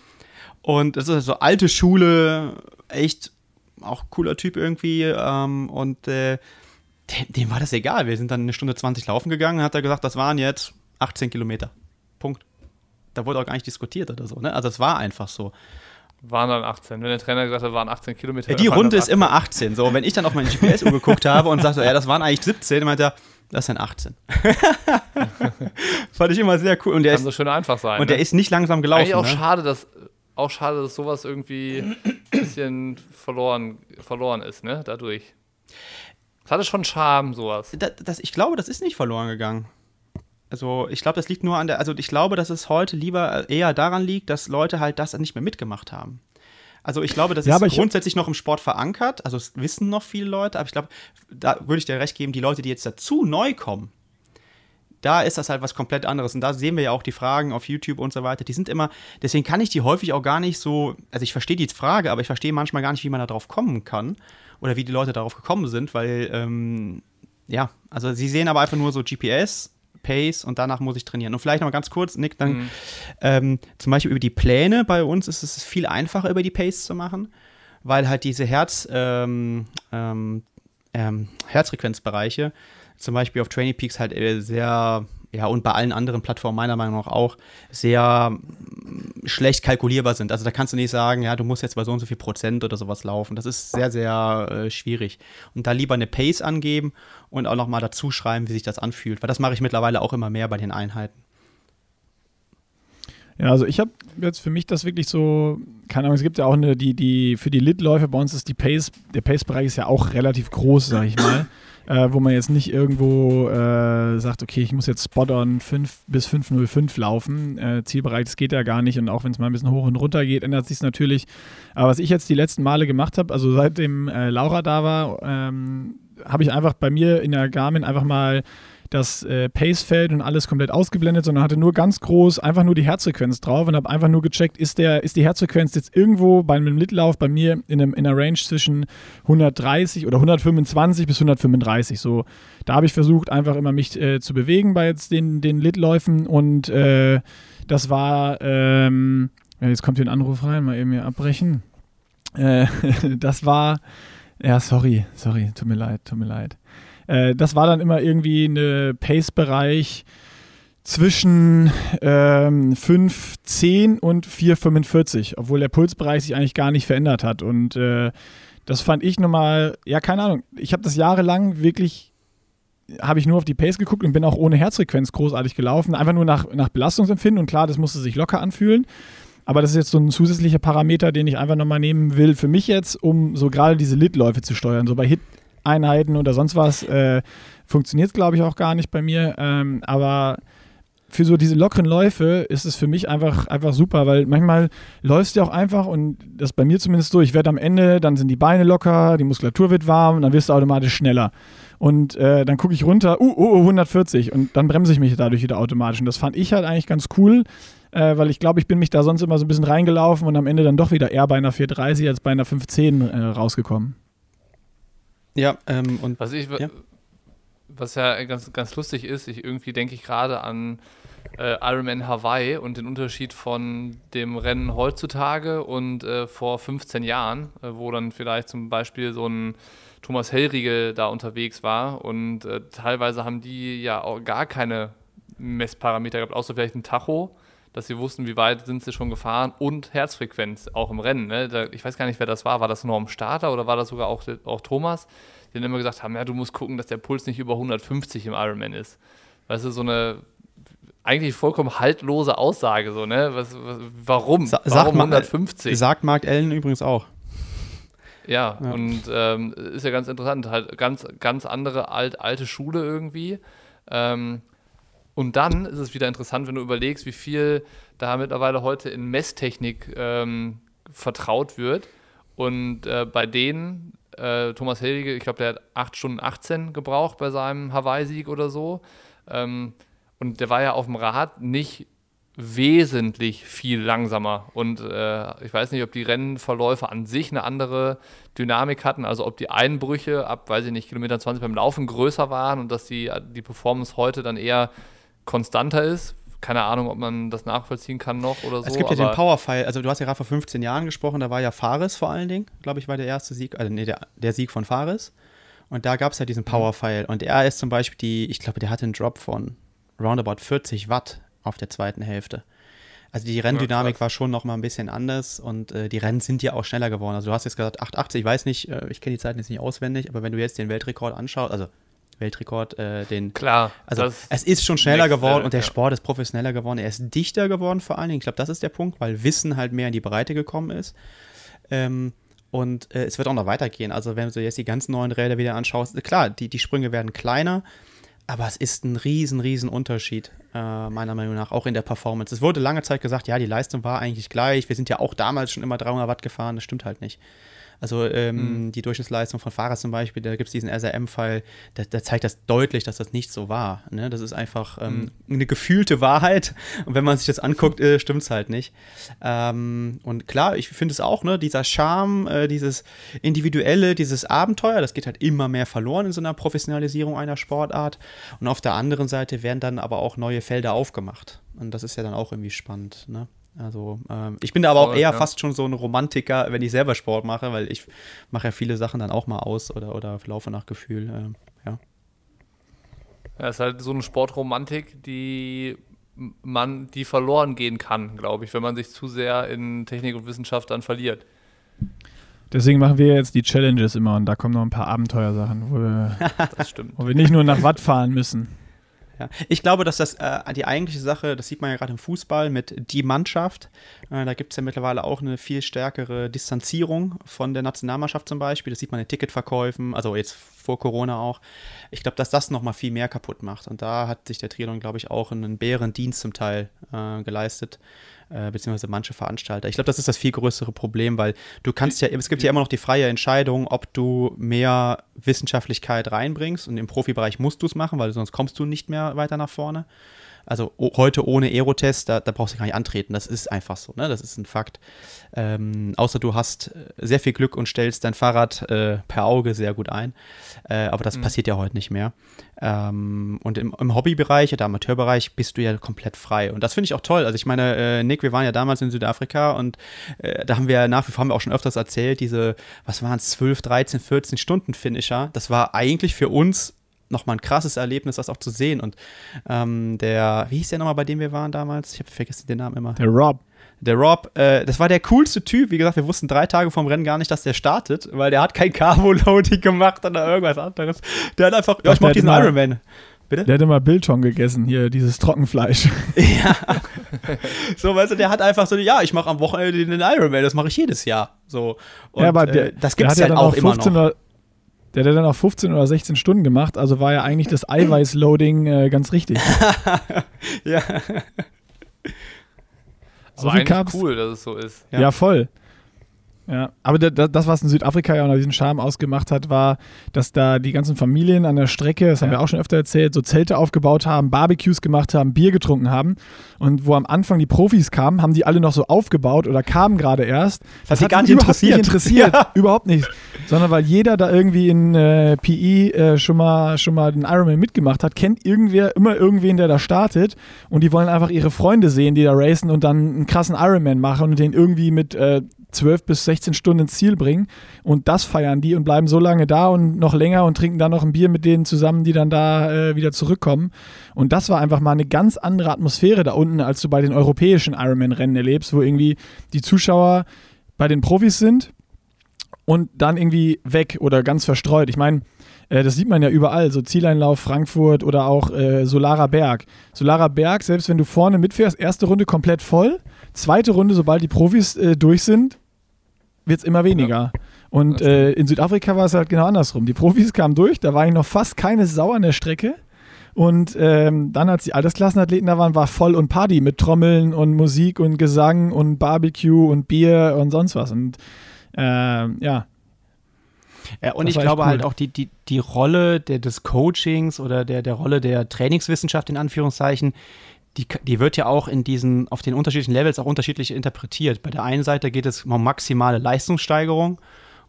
Und das ist so alte Schule, echt auch cooler Typ irgendwie. Ähm, und äh, dem, dem, war das egal. Wir sind dann eine Stunde 20 laufen gegangen und hat er gesagt, das waren jetzt 18 Kilometer. Punkt. Da wurde auch gar nicht diskutiert oder so. Ne? Also es war einfach so. Waren dann 18. Wenn der Trainer gesagt hat, waren 18 Kilometer. Ja, die Runde ist immer 18. So, wenn ich dann auf meine GPS-Uhr geguckt habe und sagte, ja, das waren eigentlich 17, dann meinte er, das sind 18. fand ich immer sehr cool. Und der Kann ist, so schön einfach sein. Und der ne? ist nicht langsam gelaufen. Eigentlich auch ne? schade, dass auch schade, dass sowas irgendwie ein bisschen verloren, verloren ist, ne? Dadurch. Das hatte schon Charme, sowas. Das, das, ich glaube, das ist nicht verloren gegangen. Also ich glaube, das liegt nur an der, also ich glaube, dass es heute lieber eher daran liegt, dass Leute halt das nicht mehr mitgemacht haben. Also ich glaube, das ja, ist grundsätzlich noch im Sport verankert. Also es wissen noch viele Leute, aber ich glaube, da würde ich dir recht geben, die Leute, die jetzt dazu neu kommen, da ist das halt was komplett anderes. Und da sehen wir ja auch die Fragen auf YouTube und so weiter. Die sind immer, deswegen kann ich die häufig auch gar nicht so, also ich verstehe die Frage, aber ich verstehe manchmal gar nicht, wie man da drauf kommen kann oder wie die Leute darauf gekommen sind, weil, ähm, ja, also sie sehen aber einfach nur so GPS, Pace und danach muss ich trainieren. Und vielleicht noch ganz kurz, Nick, dann mhm. ähm, zum Beispiel über die Pläne bei uns ist es viel einfacher, über die Pace zu machen, weil halt diese Herz, ähm, ähm, ähm Herzfrequenzbereiche zum Beispiel auf Training Peaks halt äh, sehr ja, und bei allen anderen Plattformen meiner Meinung nach auch sehr mm, schlecht kalkulierbar sind. Also da kannst du nicht sagen, ja, du musst jetzt bei so und so viel Prozent oder sowas laufen. Das ist sehr, sehr äh, schwierig. Und da lieber eine Pace angeben und auch nochmal dazu schreiben, wie sich das anfühlt. Weil das mache ich mittlerweile auch immer mehr bei den Einheiten. Ja, also ich habe jetzt für mich das wirklich so, keine Ahnung, es gibt ja auch eine, die, die, für die Lit-Läufe bei uns ist die Pace, der Pace-Bereich ist ja auch relativ groß, sag ich mal äh, wo man jetzt nicht irgendwo äh, sagt, okay, ich muss jetzt Spot-on 5 bis 505 laufen. Äh, Zielbereich, das geht ja gar nicht. Und auch wenn es mal ein bisschen hoch und runter geht, ändert sich es natürlich. Aber was ich jetzt die letzten Male gemacht habe, also seitdem äh, Laura da war, ähm, habe ich einfach bei mir in der Garmin einfach mal das äh, Pace-Feld und alles komplett ausgeblendet, sondern hatte nur ganz groß einfach nur die Herzfrequenz drauf und habe einfach nur gecheckt, ist, der, ist die Herzfrequenz jetzt irgendwo bei einem Litlauf bei mir in, einem, in einer Range zwischen 130 oder 125 bis 135. So, da habe ich versucht, einfach immer mich äh, zu bewegen bei jetzt den, den Litläufen und äh, das war, ähm, jetzt kommt hier ein Anruf rein, mal eben hier abbrechen. Äh, das war, ja, sorry, sorry, tut mir leid, tut mir leid. Äh, das war dann immer irgendwie eine Pace-Bereich zwischen ähm, 5,10 und 4,45, obwohl der Pulsbereich sich eigentlich gar nicht verändert hat. Und äh, das fand ich nochmal, ja, keine Ahnung. Ich habe das jahrelang wirklich, habe ich nur auf die Pace geguckt und bin auch ohne Herzfrequenz großartig gelaufen. Einfach nur nach, nach Belastungsempfinden und klar, das musste sich locker anfühlen. Aber das ist jetzt so ein zusätzlicher Parameter, den ich einfach nochmal nehmen will für mich jetzt, um so gerade diese Litläufe zu steuern. So bei Hit Einheiten oder sonst was äh, funktioniert, glaube ich, auch gar nicht bei mir. Ähm, aber für so diese lockeren Läufe ist es für mich einfach, einfach super, weil manchmal läufst du auch einfach und das bei mir zumindest so, ich werde am Ende, dann sind die Beine locker, die Muskulatur wird warm und dann wirst du automatisch schneller. Und äh, dann gucke ich runter, uh, uh, 140 und dann bremse ich mich dadurch wieder automatisch. Und das fand ich halt eigentlich ganz cool, äh, weil ich glaube, ich bin mich da sonst immer so ein bisschen reingelaufen und am Ende dann doch wieder eher bei einer 430 als bei einer 510 äh, rausgekommen. Ja, ähm, und. Was ich. Ja. Was ja ganz, ganz lustig ist, ich irgendwie denke ich gerade an äh, Ironman Hawaii und den Unterschied von dem Rennen heutzutage und äh, vor 15 Jahren, äh, wo dann vielleicht zum Beispiel so ein Thomas Hellriegel da unterwegs war und äh, teilweise haben die ja auch gar keine Messparameter gehabt, außer vielleicht ein Tacho dass sie wussten, wie weit sind sie schon gefahren und Herzfrequenz auch im Rennen. Ne? Da, ich weiß gar nicht, wer das war. War das Norm Starter oder war das sogar auch, auch Thomas? Die dann immer gesagt haben, ja, du musst gucken, dass der Puls nicht über 150 im Ironman ist. weißt du, so eine eigentlich vollkommen haltlose Aussage, so, ne? Was, was, warum? Sa warum sagt 150? Sagt Mark Allen übrigens auch. Ja, Ja. und ähm, ist ja ganz interessant, halt ganz, ganz andere alt, alte Schule irgendwie. Ähm, und dann ist es wieder interessant, wenn du überlegst, wie viel da mittlerweile heute in Messtechnik ähm, vertraut wird. Und äh, bei denen, äh, Thomas Helge, ich glaube, der hat 8 Stunden 18 gebraucht bei seinem Hawaii-Sieg oder so. Ähm, und der war ja auf dem Rad nicht wesentlich viel langsamer. Und äh, ich weiß nicht, ob die Rennverläufe an sich eine andere Dynamik hatten, also ob die Einbrüche ab, weiß ich nicht, Kilometer 20 beim Laufen größer waren und dass die, die Performance heute dann eher konstanter ist. Keine Ahnung, ob man das nachvollziehen kann noch oder so. es gibt ja den Powerfile, also du hast ja gerade vor 15 Jahren gesprochen, da war ja Fares vor allen Dingen, glaube ich, war der erste Sieg, also nee, der, der Sieg von Fares. Und da gab es ja diesen Powerfile. Und er ist zum Beispiel die, ich glaube, der hatte einen Drop von roundabout 40 Watt auf der zweiten Hälfte. Also die Renndynamik krass. war schon noch mal ein bisschen anders und äh, die Rennen sind ja auch schneller geworden. Also du hast jetzt gesagt 8,80, ich weiß nicht, äh, ich kenne die Zeiten jetzt nicht auswendig, aber wenn du jetzt den Weltrekord anschaust, also Weltrekord, äh, den Klar, also es ist schon schneller next geworden und der ja. Sport ist professioneller geworden. Er ist dichter geworden vor allen Dingen. Ich glaube, das ist der Punkt, weil Wissen halt mehr in die Breite gekommen ist. Ähm, und äh, es wird auch noch weitergehen. Also wenn du jetzt die ganzen neuen Räder wieder anschaust, äh, klar, die, die Sprünge werden kleiner, aber es ist ein riesen, riesen Unterschied, äh, meiner Meinung nach, auch in der Performance. Es wurde lange Zeit gesagt, ja, die Leistung war eigentlich gleich. Wir sind ja auch damals schon immer 300 Watt gefahren. Das stimmt halt nicht. Also ähm, die Durchschnittsleistung von Fahrern zum Beispiel, da gibt es diesen SRM-Fall, da, da zeigt das deutlich, dass das nicht so war. Ne? Das ist einfach ähm, eine gefühlte Wahrheit und wenn man sich das anguckt, äh, stimmt es halt nicht. Ähm, und klar, ich finde es auch, ne, dieser Charme, äh, dieses Individuelle, dieses Abenteuer, das geht halt immer mehr verloren in so einer Professionalisierung einer Sportart. Und auf der anderen Seite werden dann aber auch neue Felder aufgemacht. Und das ist ja dann auch irgendwie spannend, ne? Also ähm, ich bin da aber auch Voll, eher ja. fast schon so ein Romantiker, wenn ich selber Sport mache, weil ich mache ja viele Sachen dann auch mal aus oder, oder laufe nach Gefühl. Ähm, ja. Ja, ist halt so eine Sportromantik, die man, die verloren gehen kann, glaube ich, wenn man sich zu sehr in Technik und Wissenschaft dann verliert. Deswegen machen wir jetzt die Challenges immer und da kommen noch ein paar Abenteuersachen, wo wir, Das stimmt. wo wir nicht nur nach Watt fahren müssen. Ja. Ich glaube, dass das äh, die eigentliche Sache, das sieht man ja gerade im Fußball mit die Mannschaft. Äh, da gibt es ja mittlerweile auch eine viel stärkere Distanzierung von der Nationalmannschaft zum Beispiel. Das sieht man in Ticketverkäufen, also jetzt vor Corona auch. Ich glaube, dass das nochmal viel mehr kaputt macht. Und da hat sich der Triathlon, glaube ich, auch einen Bärendienst zum Teil äh, geleistet. Äh, beziehungsweise manche Veranstalter. Ich glaube, das ist das viel größere Problem, weil du kannst ja, es gibt ja immer noch die freie Entscheidung, ob du mehr Wissenschaftlichkeit reinbringst und im Profibereich musst du es machen, weil sonst kommst du nicht mehr weiter nach vorne. Also heute ohne Aerotest, da, da brauchst du gar nicht antreten. Das ist einfach so, ne? Das ist ein Fakt. Ähm, außer du hast äh, sehr viel Glück und stellst dein Fahrrad äh, per Auge sehr gut ein. Äh, aber das passiert ja heute nicht mehr. Ähm, und im, im Hobbybereich oder Amateurbereich bist du ja komplett frei. Und das finde ich auch toll. Also ich meine, äh, Nick, wir waren ja damals in Südafrika und äh, da haben wir nach wie vor, haben wir auch schon öfters erzählt, diese, was waren es, 12, 13, 14 Stunden Finisher. Das war eigentlich für uns nochmal ein krasses Erlebnis, das auch zu sehen. Und ähm, der, wie hieß der nochmal, bei dem wir waren damals? Ich habe vergessen den Namen immer. Der Rob. Der Rob, äh, das war der coolste Typ. Wie gesagt, wir wussten drei Tage vom Rennen gar nicht, dass der startet, weil der hat kein Carbo-Loading gemacht oder irgendwas anderes. Der hat einfach, ja, ich mach diesen Ironman. Bitte? Der hat immer Biltong gegessen, hier dieses Trockenfleisch. So, weißt du, der hat einfach so, ja, ich mache am Wochenende den Ironman, das mache ich jedes Jahr. So. Und, ja, aber äh, der, das der gibt hat es ja halt dann auch auch immer 15 noch. Der hat ja dann auch 15 oder 16 Stunden gemacht, also war ja eigentlich das Eiweiß-Loading äh, ganz richtig. Ja. So Aber viel eigentlich Carbs. cool, dass es so ist. Ja. Ja, voll. Ja, aber da, da, das, was in Südafrika ja auch noch diesen Charme ausgemacht hat, war, dass da die ganzen Familien an der Strecke, das haben Ja. wir auch schon öfter erzählt, so Zelte aufgebaut haben, Barbecues gemacht haben, Bier getrunken haben. Und wo am Anfang die Profis kamen, haben die alle noch so aufgebaut oder kamen gerade erst. hat sie gar die nicht interessiert. Nicht interessiert. Ja. Überhaupt nicht. Sondern weil jeder da irgendwie in äh, PI äh, schon, mal, schon mal den Ironman mitgemacht hat, kennt irgendwer immer irgendwen, der da startet. Und die wollen einfach ihre Freunde sehen, die da racen und dann einen krassen Ironman machen und den irgendwie mit äh, 12 bis 16 Stunden ins Ziel bringen. Und das feiern die und bleiben so lange da und noch länger und trinken dann noch ein Bier mit denen zusammen, die dann da äh, wieder zurückkommen. Und das war einfach mal eine ganz andere Atmosphäre da unten, als du bei den europäischen Ironman-Rennen erlebst, wo irgendwie die Zuschauer bei den Profis sind und dann irgendwie weg oder ganz verstreut. Ich meine, Äh, das sieht man ja überall, so Zieleinlauf Frankfurt oder auch äh, Solarer Berg. Solarer Berg, selbst wenn du vorne mitfährst, erste Runde komplett voll, zweite Runde, sobald die Profis äh, durch sind, wird es immer weniger. Und äh, in Südafrika war es halt genau andersrum. Die Profis kamen durch, da war eigentlich noch fast keine Sau an der Strecke. Und ähm, dann, als die Altersklassenathleten da waren, war voll und Party mit Trommeln und Musik und Gesang und Barbecue und Bier und sonst was. Und ähm, ja. Ja, und ich glaube cool. halt auch die, die, die Rolle der, des Coachings oder der, der Rolle der Trainingswissenschaft in Anführungszeichen, die, die wird ja auch in diesen, auf den unterschiedlichen Levels auch unterschiedlich interpretiert. Bei der einen Seite geht es um maximale Leistungssteigerung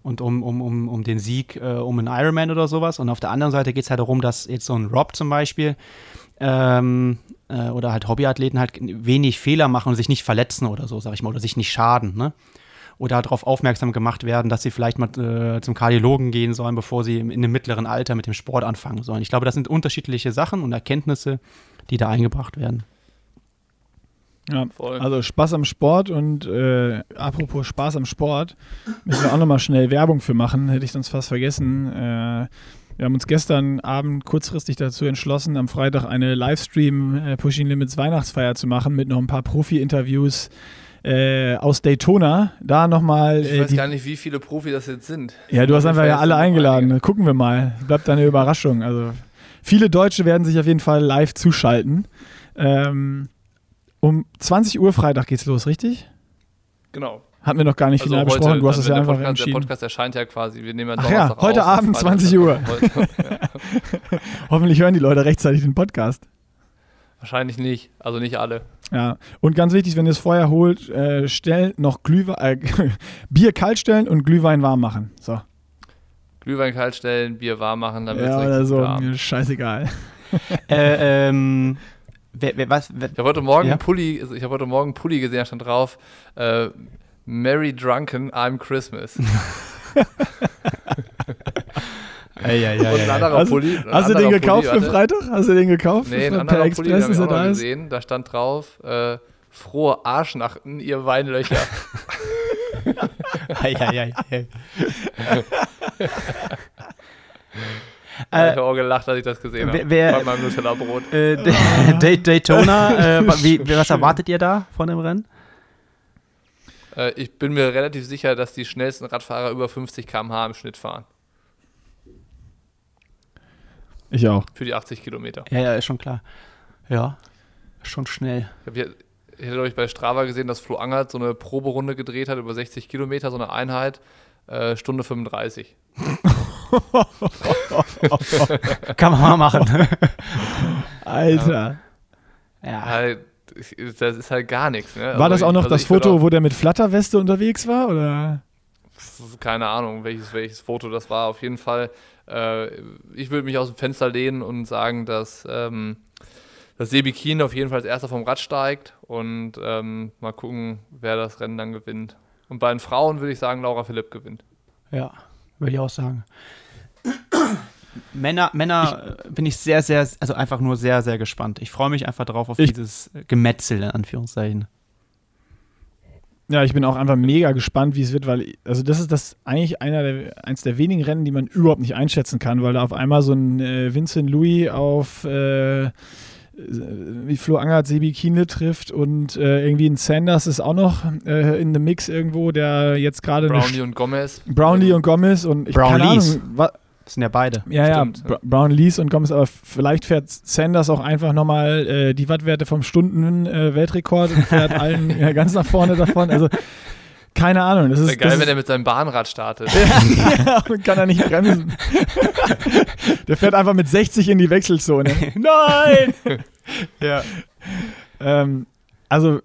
und um, um, um, um den Sieg äh, um einen Ironman oder sowas. Und auf der anderen Seite geht es halt darum, dass jetzt so ein Rob zum Beispiel ähm, äh, oder halt Hobbyathleten halt wenig Fehler machen und sich nicht verletzen oder so, sag ich mal, oder sich nicht schaden, ne? Oder darauf aufmerksam gemacht werden, dass sie vielleicht mal äh, zum Kardiologen gehen sollen, bevor sie in einem mittleren Alter mit dem Sport anfangen sollen. Ich glaube, das sind unterschiedliche Sachen und Erkenntnisse, die da eingebracht werden. Ja, Voll. also Spaß am Sport und äh, apropos Spaß am Sport, müssen wir auch nochmal schnell Werbung für machen, hätte ich sonst fast vergessen. Äh, wir haben uns gestern Abend kurzfristig dazu entschlossen, am Freitag eine Livestream äh, Pushing Limits Weihnachtsfeier zu machen mit noch ein paar Profi-Interviews äh, aus Daytona. Da nochmal. ich äh, weiß gar nicht, wie viele Profi das jetzt sind. Ja, du hast einfach ja alle eingeladen. Einige. Gucken wir mal. Bleibt eine Überraschung. Also viele Deutsche werden sich auf jeden Fall live zuschalten. Ähm, um 20 Uhr Freitag geht's los, richtig? Genau. Hatten wir noch gar nicht also final heute, besprochen. Du hast es ja einfach Podcast, entschieden. Der Podcast erscheint ja quasi. Wir nehmen ja Ach ja, heute aus, Abend 20 Uhr. Hoffentlich hören die Leute rechtzeitig den Podcast. Wahrscheinlich nicht. Also nicht alle. Ja. Und ganz wichtig, wenn ihr es vorher holt, äh, stellen noch Glühwein, äh, Bier kalt stellen und Glühwein warm machen. So. Glühwein kalt stellen, Bier warm machen, dann wird Ja, oder so. Mir scheißegal. äh, ähm, Wer, wer, was, wer, ich habe heute Morgen ja? Pulli, also ich habe heute Morgen Pulli gesehen, da stand drauf, äh, Merry Drunken, I'm Christmas. Ey, ja, ja, ja, ja. Hast, Pulli, hast du den gekauft Pulli, für Freitag? Hast du den gekauft? Nee, ein anderer Pulli, den habe ich auch noch gesehen. Da stand drauf, äh, frohe Arschnachten, ihr Weinlöcher. ei, ei, ei, ei. Äh, ich habe auch gelacht, als ich das gesehen habe. Bei meinem Nutella-Brot. Äh, Daytona, äh, wie, was erwartet ihr da von dem Rennen? Äh, ich bin mir relativ sicher, dass die schnellsten Radfahrer über 50 km/h im Schnitt fahren. Ich auch. Für die 80 Kilometer. Ja, ja, ist schon klar. Ja, schon schnell. Ich habe ich hätte, glaube ich, bei Strava gesehen, dass Flo Angert so eine Proberunde gedreht hat über 60 Kilometer, so eine Einheit, äh, Stunde 35. Kann man mal machen. Alter. Ja. Halt, das ist halt gar nichts. Ne? War also das auch noch also das Foto, auch, wo der mit Flatterweste unterwegs war? Oder? Keine Ahnung, welches, welches Foto das war. Auf jeden Fall, äh, ich würde mich aus dem Fenster lehnen und sagen, dass, ähm, dass Sebi Kien auf jeden Fall als erster vom Rad steigt und ähm, mal gucken, wer das Rennen dann gewinnt. Und bei den Frauen würde ich sagen, Laura Philipp gewinnt. Ja, würde ich auch sagen. Männer, Männer ich, bin ich sehr, sehr, also einfach nur sehr, sehr gespannt. Ich freue mich einfach drauf auf ich, dieses Gemetzel, in Anführungszeichen. Ja, ich bin auch einfach mega gespannt, wie es wird, weil, also das ist das eigentlich einer der, eins der wenigen Rennen, die man überhaupt nicht einschätzen kann, weil da auf einmal so ein äh, Vincent Louis auf äh, wie Flo Angert Sebi Kienle trifft und äh, irgendwie ein Sanders ist auch noch äh, in dem Mix irgendwo, der jetzt gerade Brownlee und Gomez. Brownlee und Gomez und ich Brown keine. Ahnung, das sind ja beide. Ja, Stimmt, ja, ja. Brown Lees und Gomez, aber vielleicht fährt Sanders auch einfach nochmal äh, die Wattwerte vom Stunden-Weltrekord äh, und fährt allen ja, ganz nach vorne davon. Also keine Ahnung. Das ist, geil, das wenn er mit seinem Bahnrad startet. ja, und kann er nicht bremsen. Der fährt einfach mit 60 in die Wechselzone. Nein! ja. Ähm, also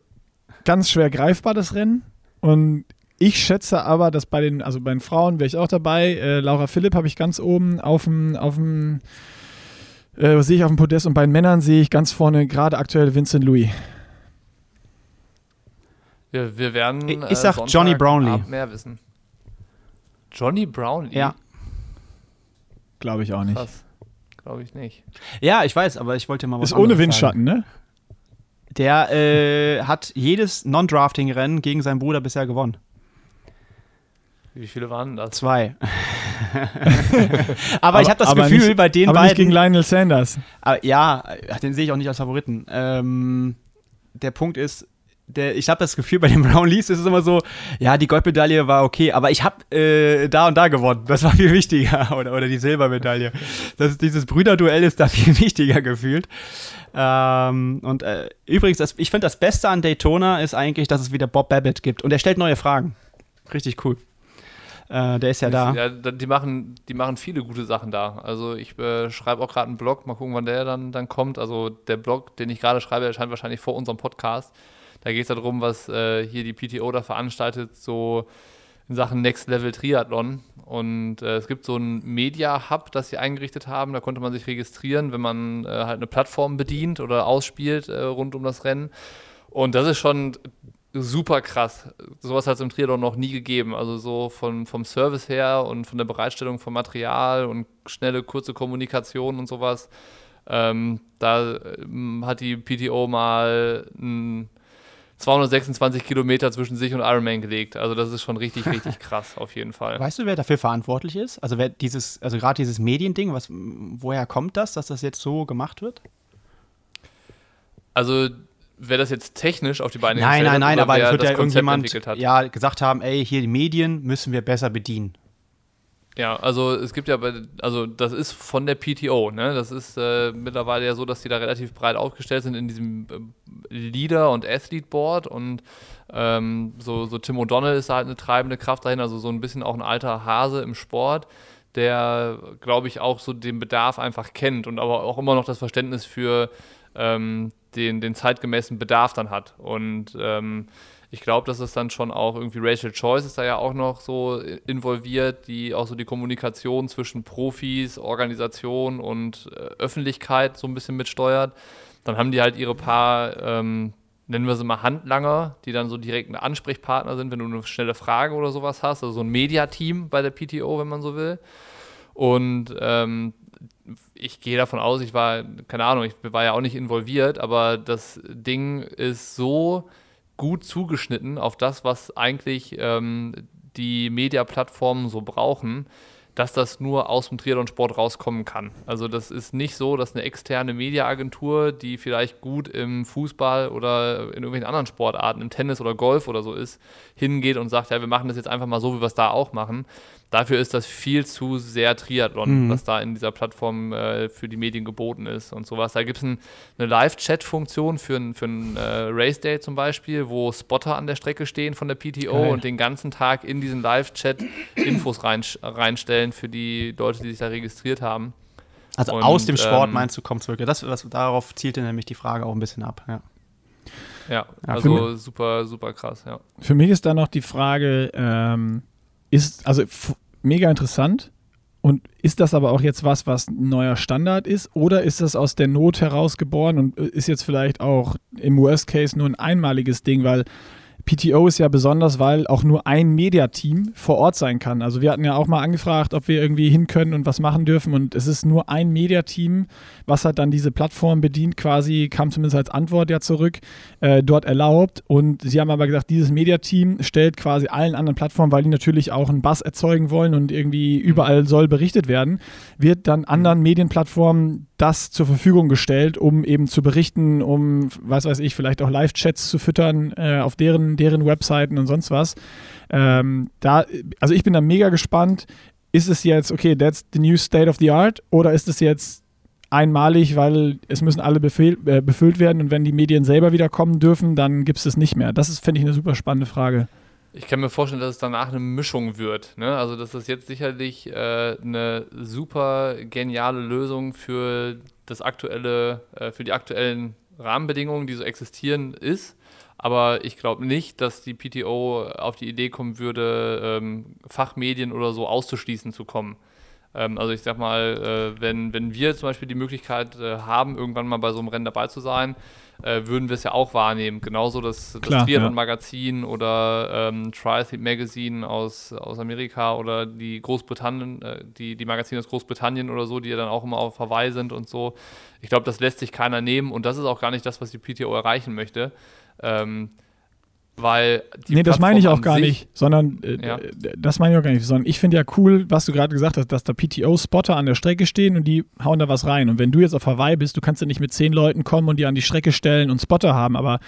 ganz schwer greifbar das Rennen. Und ich schätze aber, dass bei den, also bei den Frauen wäre ich auch dabei. Äh, Laura Philipp habe ich ganz oben auf dem, auf dem, äh, sehe ich auf dem Podest und bei den Männern sehe ich ganz vorne gerade aktuell Vincent Louis. Wir, wir werden. Ich, ich sag Johnny Brownlee. Mehr wissen. Johnny Brownlee? Ja. Glaube ich auch nicht. Krass. Glaube ich nicht. Ja, ich weiß, aber ich wollte mal was Ist ohne Windschatten, sagen. ne? Der äh, hat jedes Non-Drafting-Rennen gegen seinen Bruder bisher gewonnen. Wie viele waren das? Zwei. aber, ich habe das aber Gefühl, nicht, bei den aber beiden. nicht gegen Lionel Sanders. Aber ja, den sehe ich auch nicht als Favoriten. Ähm, der Punkt ist, der, ich habe das Gefühl, bei den Brownlees ist es immer so, ja, die Goldmedaille war okay, aber ich habe äh, da und da gewonnen. Das war viel wichtiger. Oder, oder die Silbermedaille. Das, dieses Brüderduell ist da viel wichtiger gefühlt. Ähm, und äh, übrigens, das, ich finde, das Beste an Daytona ist eigentlich, dass es wieder Bob Babbitt gibt. Und er stellt neue Fragen. Richtig cool. Äh, der ist ja da. Ja, die machen, die machen viele gute Sachen da. Also ich äh, schreibe auch gerade einen Blog, mal gucken, wann der dann, dann kommt. Also der Blog, den ich gerade schreibe, erscheint wahrscheinlich vor unserem Podcast. Da geht es darum, was äh, hier die PTO da veranstaltet, so in Sachen Next Level Triathlon. Und äh, es gibt so ein Media-Hub, das sie eingerichtet haben. Da konnte man sich registrieren, wenn man äh, halt eine Plattform bedient oder ausspielt äh, rund um das Rennen. Und das ist schon super krass. Sowas hat es im Triathlon noch nie gegeben. Also so von, vom Service her und von der Bereitstellung von Material und schnelle, kurze Kommunikation und sowas. Ähm, da ähm, hat die PTO mal ein 226 Kilometer zwischen sich und Ironman gelegt. Also das ist schon richtig, richtig krass auf jeden Fall. Weißt du, wer dafür verantwortlich ist? Also wer dieses, also gerade dieses Mediending, was, woher kommt das, dass das jetzt so gemacht wird? Also wer das jetzt technisch auf die Beine nein, gestellt nein, nein, hat, aber wer es wird das ja irgendjemand entwickelt hat. ja, gesagt haben, ey, hier die Medien müssen wir besser bedienen. Ja, also es gibt ja, also das ist von der PTO, ne? Das ist äh, mittlerweile ja so, dass die da relativ breit aufgestellt sind in diesem äh, Leader- und Athlete-Board und ähm, so, so Tim O'Donnell ist da halt eine treibende Kraft dahin, also so ein bisschen auch ein alter Hase im Sport, der, glaube ich, auch so den Bedarf einfach kennt und aber auch immer noch das Verständnis für ähm, den, den zeitgemäßen Bedarf dann hat. Und ähm, ich glaube, dass es dann schon auch irgendwie Rachel Choice ist da ja auch noch so involviert, die auch so die Kommunikation zwischen Profis, Organisation und äh, Öffentlichkeit so ein bisschen mitsteuert. Dann haben die halt ihre paar, ähm, nennen wir sie mal Handlanger, die dann so direkt ein Ansprechpartner sind, wenn du eine schnelle Frage oder sowas hast. Also so ein Mediateam bei der PTO, wenn man so will. Und ähm, ich gehe davon aus, ich war, keine Ahnung, ich war ja auch nicht involviert, aber das Ding ist so gut zugeschnitten auf das, was eigentlich ähm, die Media-Plattformen so brauchen, dass das nur aus dem Triathlon-Sport rauskommen kann. Also das ist nicht so, dass eine externe Mediaagentur, die vielleicht gut im Fußball oder in irgendwelchen anderen Sportarten, im Tennis oder Golf oder so ist, hingeht und sagt, ja, wir machen das jetzt einfach mal so, wie wir es da auch machen. Dafür ist das viel zu sehr Triathlon, Mhm. was da in dieser Plattform äh, für die Medien geboten ist und sowas. Da gibt es ein, eine Live-Chat-Funktion für ein, für ein äh, Race Day zum Beispiel, wo Spotter an der Strecke stehen von der PTO Geil. und den ganzen Tag in diesen Live-Chat Infos rein, reinstellen für die Leute, die sich da registriert haben. Also Und, aus dem Sport ähm, meinst du, kommt es wirklich. Das, was, darauf zielte nämlich die Frage auch ein bisschen ab. Ja. Ja, Ja, also super, super krass, ja. Für mich ist da noch die Frage, ähm, ist, also mega interessant. Und ist das aber auch jetzt was, was ein neuer Standard ist? Oder ist das aus der Not heraus geboren und äh, ist jetzt vielleicht auch im Worst Case nur ein einmaliges Ding? Weil PTO ist ja besonders, weil auch nur ein Mediateam vor Ort sein kann. Also wir hatten ja auch mal angefragt, ob wir irgendwie hin können und was machen dürfen. Und es ist nur ein Mediateam, was halt dann diese Plattform bedient, quasi, kam zumindest als Antwort ja zurück, äh, dort erlaubt. Und sie haben aber gesagt, dieses Mediateam stellt quasi allen anderen Plattformen, weil die natürlich auch einen Bass erzeugen wollen und irgendwie überall soll berichtet werden, wird dann anderen Medienplattformen das zur Verfügung gestellt, um eben zu berichten, um, was weiß ich, vielleicht auch Live-Chats zu füttern äh, auf deren, deren Webseiten und sonst was. Ähm, da, also ich bin da mega gespannt. Ist es jetzt, okay, that's the new state of the art oder ist es jetzt einmalig, weil es müssen alle befehl, äh, befüllt werden und wenn die Medien selber wieder kommen dürfen, dann gibt es das nicht mehr. Das ist, finde ich, eine super spannende Frage. Ich kann mir vorstellen, dass es danach eine Mischung wird. Ne? Also das jetzt sicherlich äh, eine super geniale Lösung für das aktuelle, äh, für die aktuellen Rahmenbedingungen, die so existieren, ist. Aber ich glaube nicht, dass die PTO auf die Idee kommen würde, ähm, Fachmedien oder so auszuschließen zu kommen. Ähm, also ich sag mal, äh, wenn, wenn wir zum Beispiel die Möglichkeit äh, haben, irgendwann mal bei so einem Rennen dabei zu sein, äh, würden wir es ja auch wahrnehmen. Genauso das, Klar, das Triathlon-Magazin oder ähm, Triathlete Magazine aus, aus Amerika oder die Großbritannien, äh, die, die Magazine aus Großbritannien oder so, die ja dann auch immer auf Hawaii sind und so. Ich glaube, das lässt sich keiner nehmen und das ist auch gar nicht das, was die PTO erreichen möchte. Ähm, weil die Nee, das Plattform meine ich auch gar sich- nicht, sondern äh, Ja. das meine ich auch gar nicht, sondern ich finde ja cool, was du gerade gesagt hast, dass da PTO-Spotter an der Strecke stehen und die hauen da was rein. Und wenn du jetzt auf Hawaii bist, du kannst ja nicht mit zehn Leuten kommen und die an die Strecke stellen und Spotter haben, aber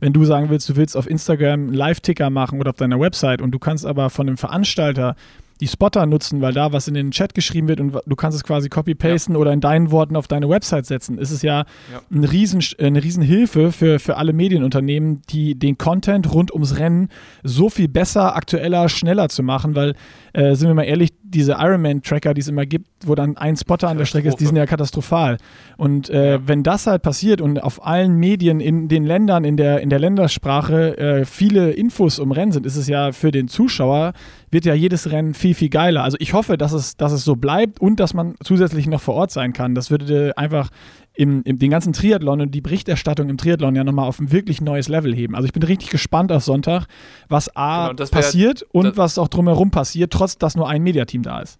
wenn du sagen willst, du willst auf Instagram einen Live-Ticker machen oder auf deiner Website und du kannst aber von einem Veranstalter die Spotter nutzen, weil da was in den Chat geschrieben wird und du kannst es quasi copy-pasten oder in deinen Worten auf deine Website setzen, ist es ja, Ja. ein riesen, eine Riesenhilfe für, für alle Medienunternehmen, die den Content rund ums Rennen so viel besser, aktueller, schneller zu machen, weil, äh, sind wir mal ehrlich, diese Ironman-Tracker, die es immer gibt, wo dann ein Spotter an der Strecke ist, die sind ja katastrophal. Und äh, wenn das halt passiert und auf allen Medien in den Ländern, in der, in der Ländersprache äh, viele Infos um Rennen sind, ist es ja für den Zuschauer, wird ja jedes Rennen viel, viel geiler. Also ich hoffe, dass es, dass es so bleibt und dass man zusätzlich noch vor Ort sein kann. Das würde einfach im, im, den ganzen Triathlon und die Berichterstattung im Triathlon ja nochmal auf ein wirklich neues Level heben. Also ich bin richtig gespannt auf Sonntag, was A Genau, das wär- passiert und was auch drumherum passiert, trotz dass nur ein Mediateam da ist.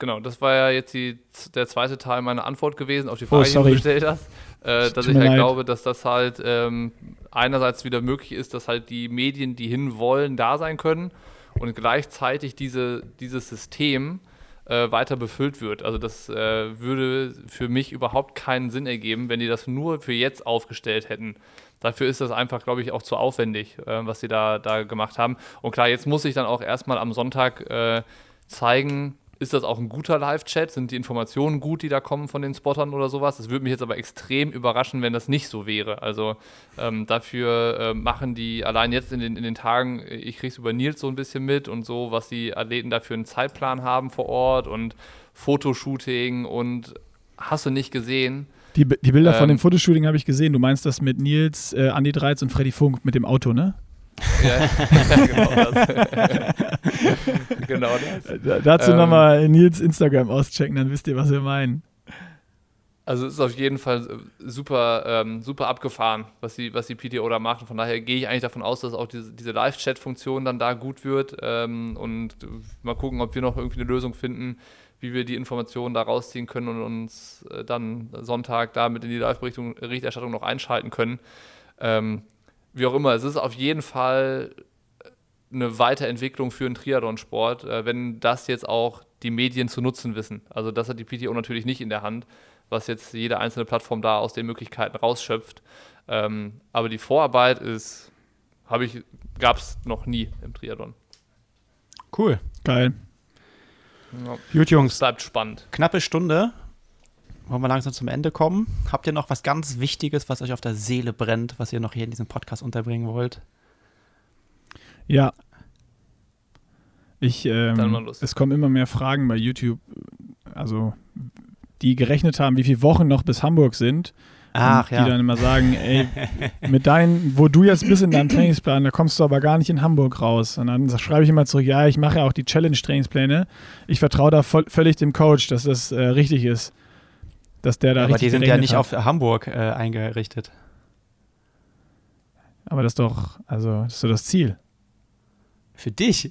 Genau, das war ja jetzt die, der zweite Teil meiner Antwort gewesen auf die Frage, die Oh, sorry. du gestellt hast. Äh, dass ich halt leid. glaube, dass das halt ähm, einerseits wieder möglich ist, dass halt die Medien, die hinwollen, da sein können und gleichzeitig diese, dieses System äh, weiter befüllt wird. Also das äh, würde für mich überhaupt keinen Sinn ergeben, wenn die das nur für jetzt aufgestellt hätten. Dafür ist das einfach, glaube ich, auch zu aufwendig, äh, was sie da, da gemacht haben. Und klar, jetzt muss ich dann auch erstmal am Sonntag äh, zeigen, ist das auch ein guter Live-Chat? Sind die Informationen gut, die da kommen von den Spottern oder sowas? Das würde mich jetzt aber extrem überraschen, wenn das nicht so wäre. Also ähm, dafür äh, machen die allein jetzt in den, in den Tagen, äh, ich kriege es über Nils so ein bisschen mit und so, was die Athleten dafür einen Zeitplan haben vor Ort und Fotoshooting und hast du nicht gesehen? Die, die Bilder von Ähm, dem Fotoshooting habe ich gesehen. Du meinst das mit Nils, äh, Andi Dreiz und Freddy Funk mit dem Auto, ne? Ja, genau das. genau das. Da, dazu Ähm, nochmal Nils Instagram auschecken, dann wisst ihr, was wir meinen. Also es ist auf jeden Fall äh, super, ähm, super abgefahren, was die, was die PTO da macht. Von daher gehe ich eigentlich davon aus, dass auch diese, diese Live-Chat-Funktion dann da gut wird. Ähm, und äh, mal gucken, ob wir noch irgendwie eine Lösung finden, wie wir die Informationen da rausziehen können und uns äh, dann Sonntag damit in die Live-Berichterstattung noch einschalten können. Ähm, wie auch immer, es ist auf jeden Fall eine Weiterentwicklung für den Triathlon-Sport, äh, wenn das jetzt auch die Medien zu nutzen wissen. Also das hat die PTO natürlich nicht in der Hand, was jetzt jede einzelne Plattform da aus den Möglichkeiten rausschöpft. Ähm, aber die Vorarbeit ist, habe ich, gab es noch nie im Triathlon. Cool. Geil. Ja. Gut, Jungs. bleibt spannend. Knappe Stunde. Wollen wir langsam zum Ende kommen? Habt ihr noch was ganz Wichtiges, was euch auf der Seele brennt, was ihr noch hier in diesem Podcast unterbringen wollt? Ja. Ich, Dann mal ähm, los. es kommen immer mehr Fragen bei YouTube, also die gerechnet haben, wie viele Wochen noch bis Hamburg sind. Ach und ja. Die dann immer sagen, ey, mit deinen, wo du jetzt bist in deinem Trainingsplan, da kommst du aber gar nicht in Hamburg raus. Und dann schreibe ich immer zurück, ja, ich mache ja auch die Challenge-Trainingspläne. Ich vertraue da voll, völlig dem Coach, dass das äh, richtig ist. Dass der da Aber richtig die sind ja nicht hat. auf Hamburg äh, eingerichtet. Aber das ist doch, also, das ist doch das Ziel. Für dich.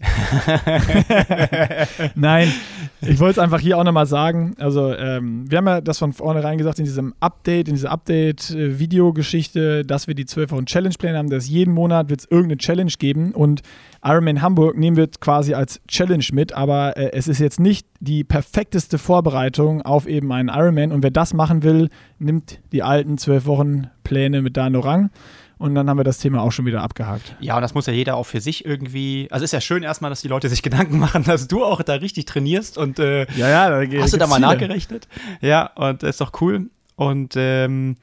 Nein, ich wollte es einfach hier auch nochmal sagen. Also, ähm, wir haben ja das von vornherein gesagt in diesem Update, in dieser Update-Videogeschichte, dass wir die 12 Wochen Challenge-Pläne haben, dass jeden Monat wird es irgendeine Challenge geben und Ironman Hamburg nehmen wir quasi als Challenge mit, aber äh, es ist jetzt nicht die perfekteste Vorbereitung auf eben einen Ironman und wer das machen will, nimmt die alten 12 Wochen Pläne mit Dan Orang und dann haben wir das Thema auch schon wieder abgehakt. Ja, und das muss ja jeder auch für sich irgendwie. Also ist ja schön erstmal, dass die Leute sich Gedanken machen, dass du auch da richtig trainierst und äh, Ja, ja, da Hast du da mal nachgerechnet? Ja, und das ist doch cool. Und ähm,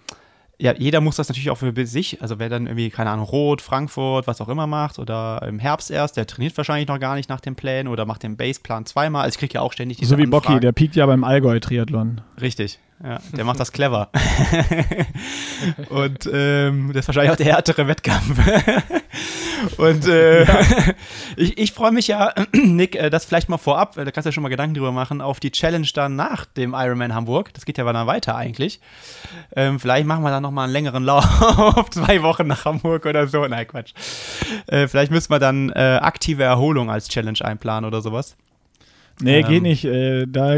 ja, jeder muss das natürlich auch für sich, also wer dann irgendwie, keine Ahnung, Rot, Frankfurt, was auch immer macht oder im Herbst erst, der trainiert wahrscheinlich noch gar nicht nach dem Plan oder macht den Baseplan zweimal. Also ich kriege ja auch ständig diese So wie Bocky, Anfragen. der piekt ja beim Allgäu-Triathlon. Richtig, ja, der macht das clever. und ähm, das ist wahrscheinlich auch der härtere Wettkampf. und äh, ich, ich freue mich ja, Nick, äh, das vielleicht mal vorab, da kannst du ja schon mal Gedanken drüber machen, auf die Challenge dann nach dem Ironman Hamburg. Das geht ja dann weiter eigentlich. Ähm, vielleicht machen wir dann nochmal einen längeren Lauf, zwei Wochen nach Hamburg oder so. Nein, Quatsch. Äh, vielleicht müssen wir dann äh, aktive Erholung als Challenge einplanen oder sowas. Nee, Ähm. geht nicht. Äh, da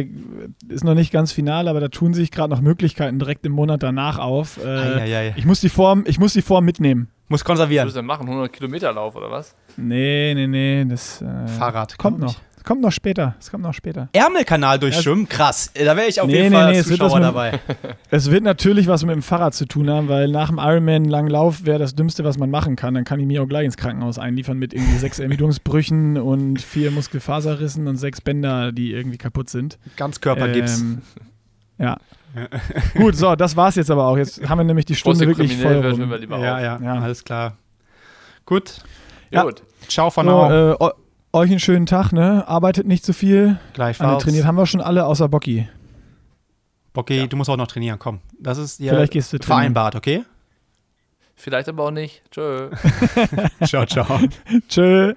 ist noch nicht ganz final, aber da tun sich gerade noch Möglichkeiten direkt im Monat danach auf. Äh, Eieiei. ich, muss die Form, ich muss die Form mitnehmen. Muss Was konservieren. willst du denn machen? 100 Kilometer Lauf oder was? Nee, nee, nee. Das äh, Fahrrad. kommt noch. Das kommt noch später. Das kommt noch später. Ärmelkanal durchschwimmen? Krass. Da wäre ich auf Nee, jeden nee, Fall nee, es Zuschauer was dabei. Es wird natürlich was mit dem Fahrrad zu tun haben, weil nach dem Ironman langen Lauf wäre das Dümmste, was man machen kann. Dann kann ich mich auch gleich ins Krankenhaus einliefern mit irgendwie sechs Ermüdungsbrüchen und vier Muskelfaserrissen und sechs Bänder, die irgendwie kaputt sind. Ganzkörpergips. Ähm, ja. Gut, so, das war's jetzt aber auch. Jetzt haben wir nämlich die es Stunde dir wirklich voll. rum. wir lieber ja, auf. ja, Ja. alles klar. Gut. Ja. Gut. Ciao von So, äh, euch einen schönen Tag, ne? Arbeitet nicht zu viel. Alle Gleichfalls. trainiert haben wir schon alle, außer Bocky. Bocky, du musst auch noch trainieren. Komm. Das ist ja Vielleicht gehst du trainieren. vereinbart, okay? Vielleicht aber auch nicht. Tschö. ciao, ciao. Tschö.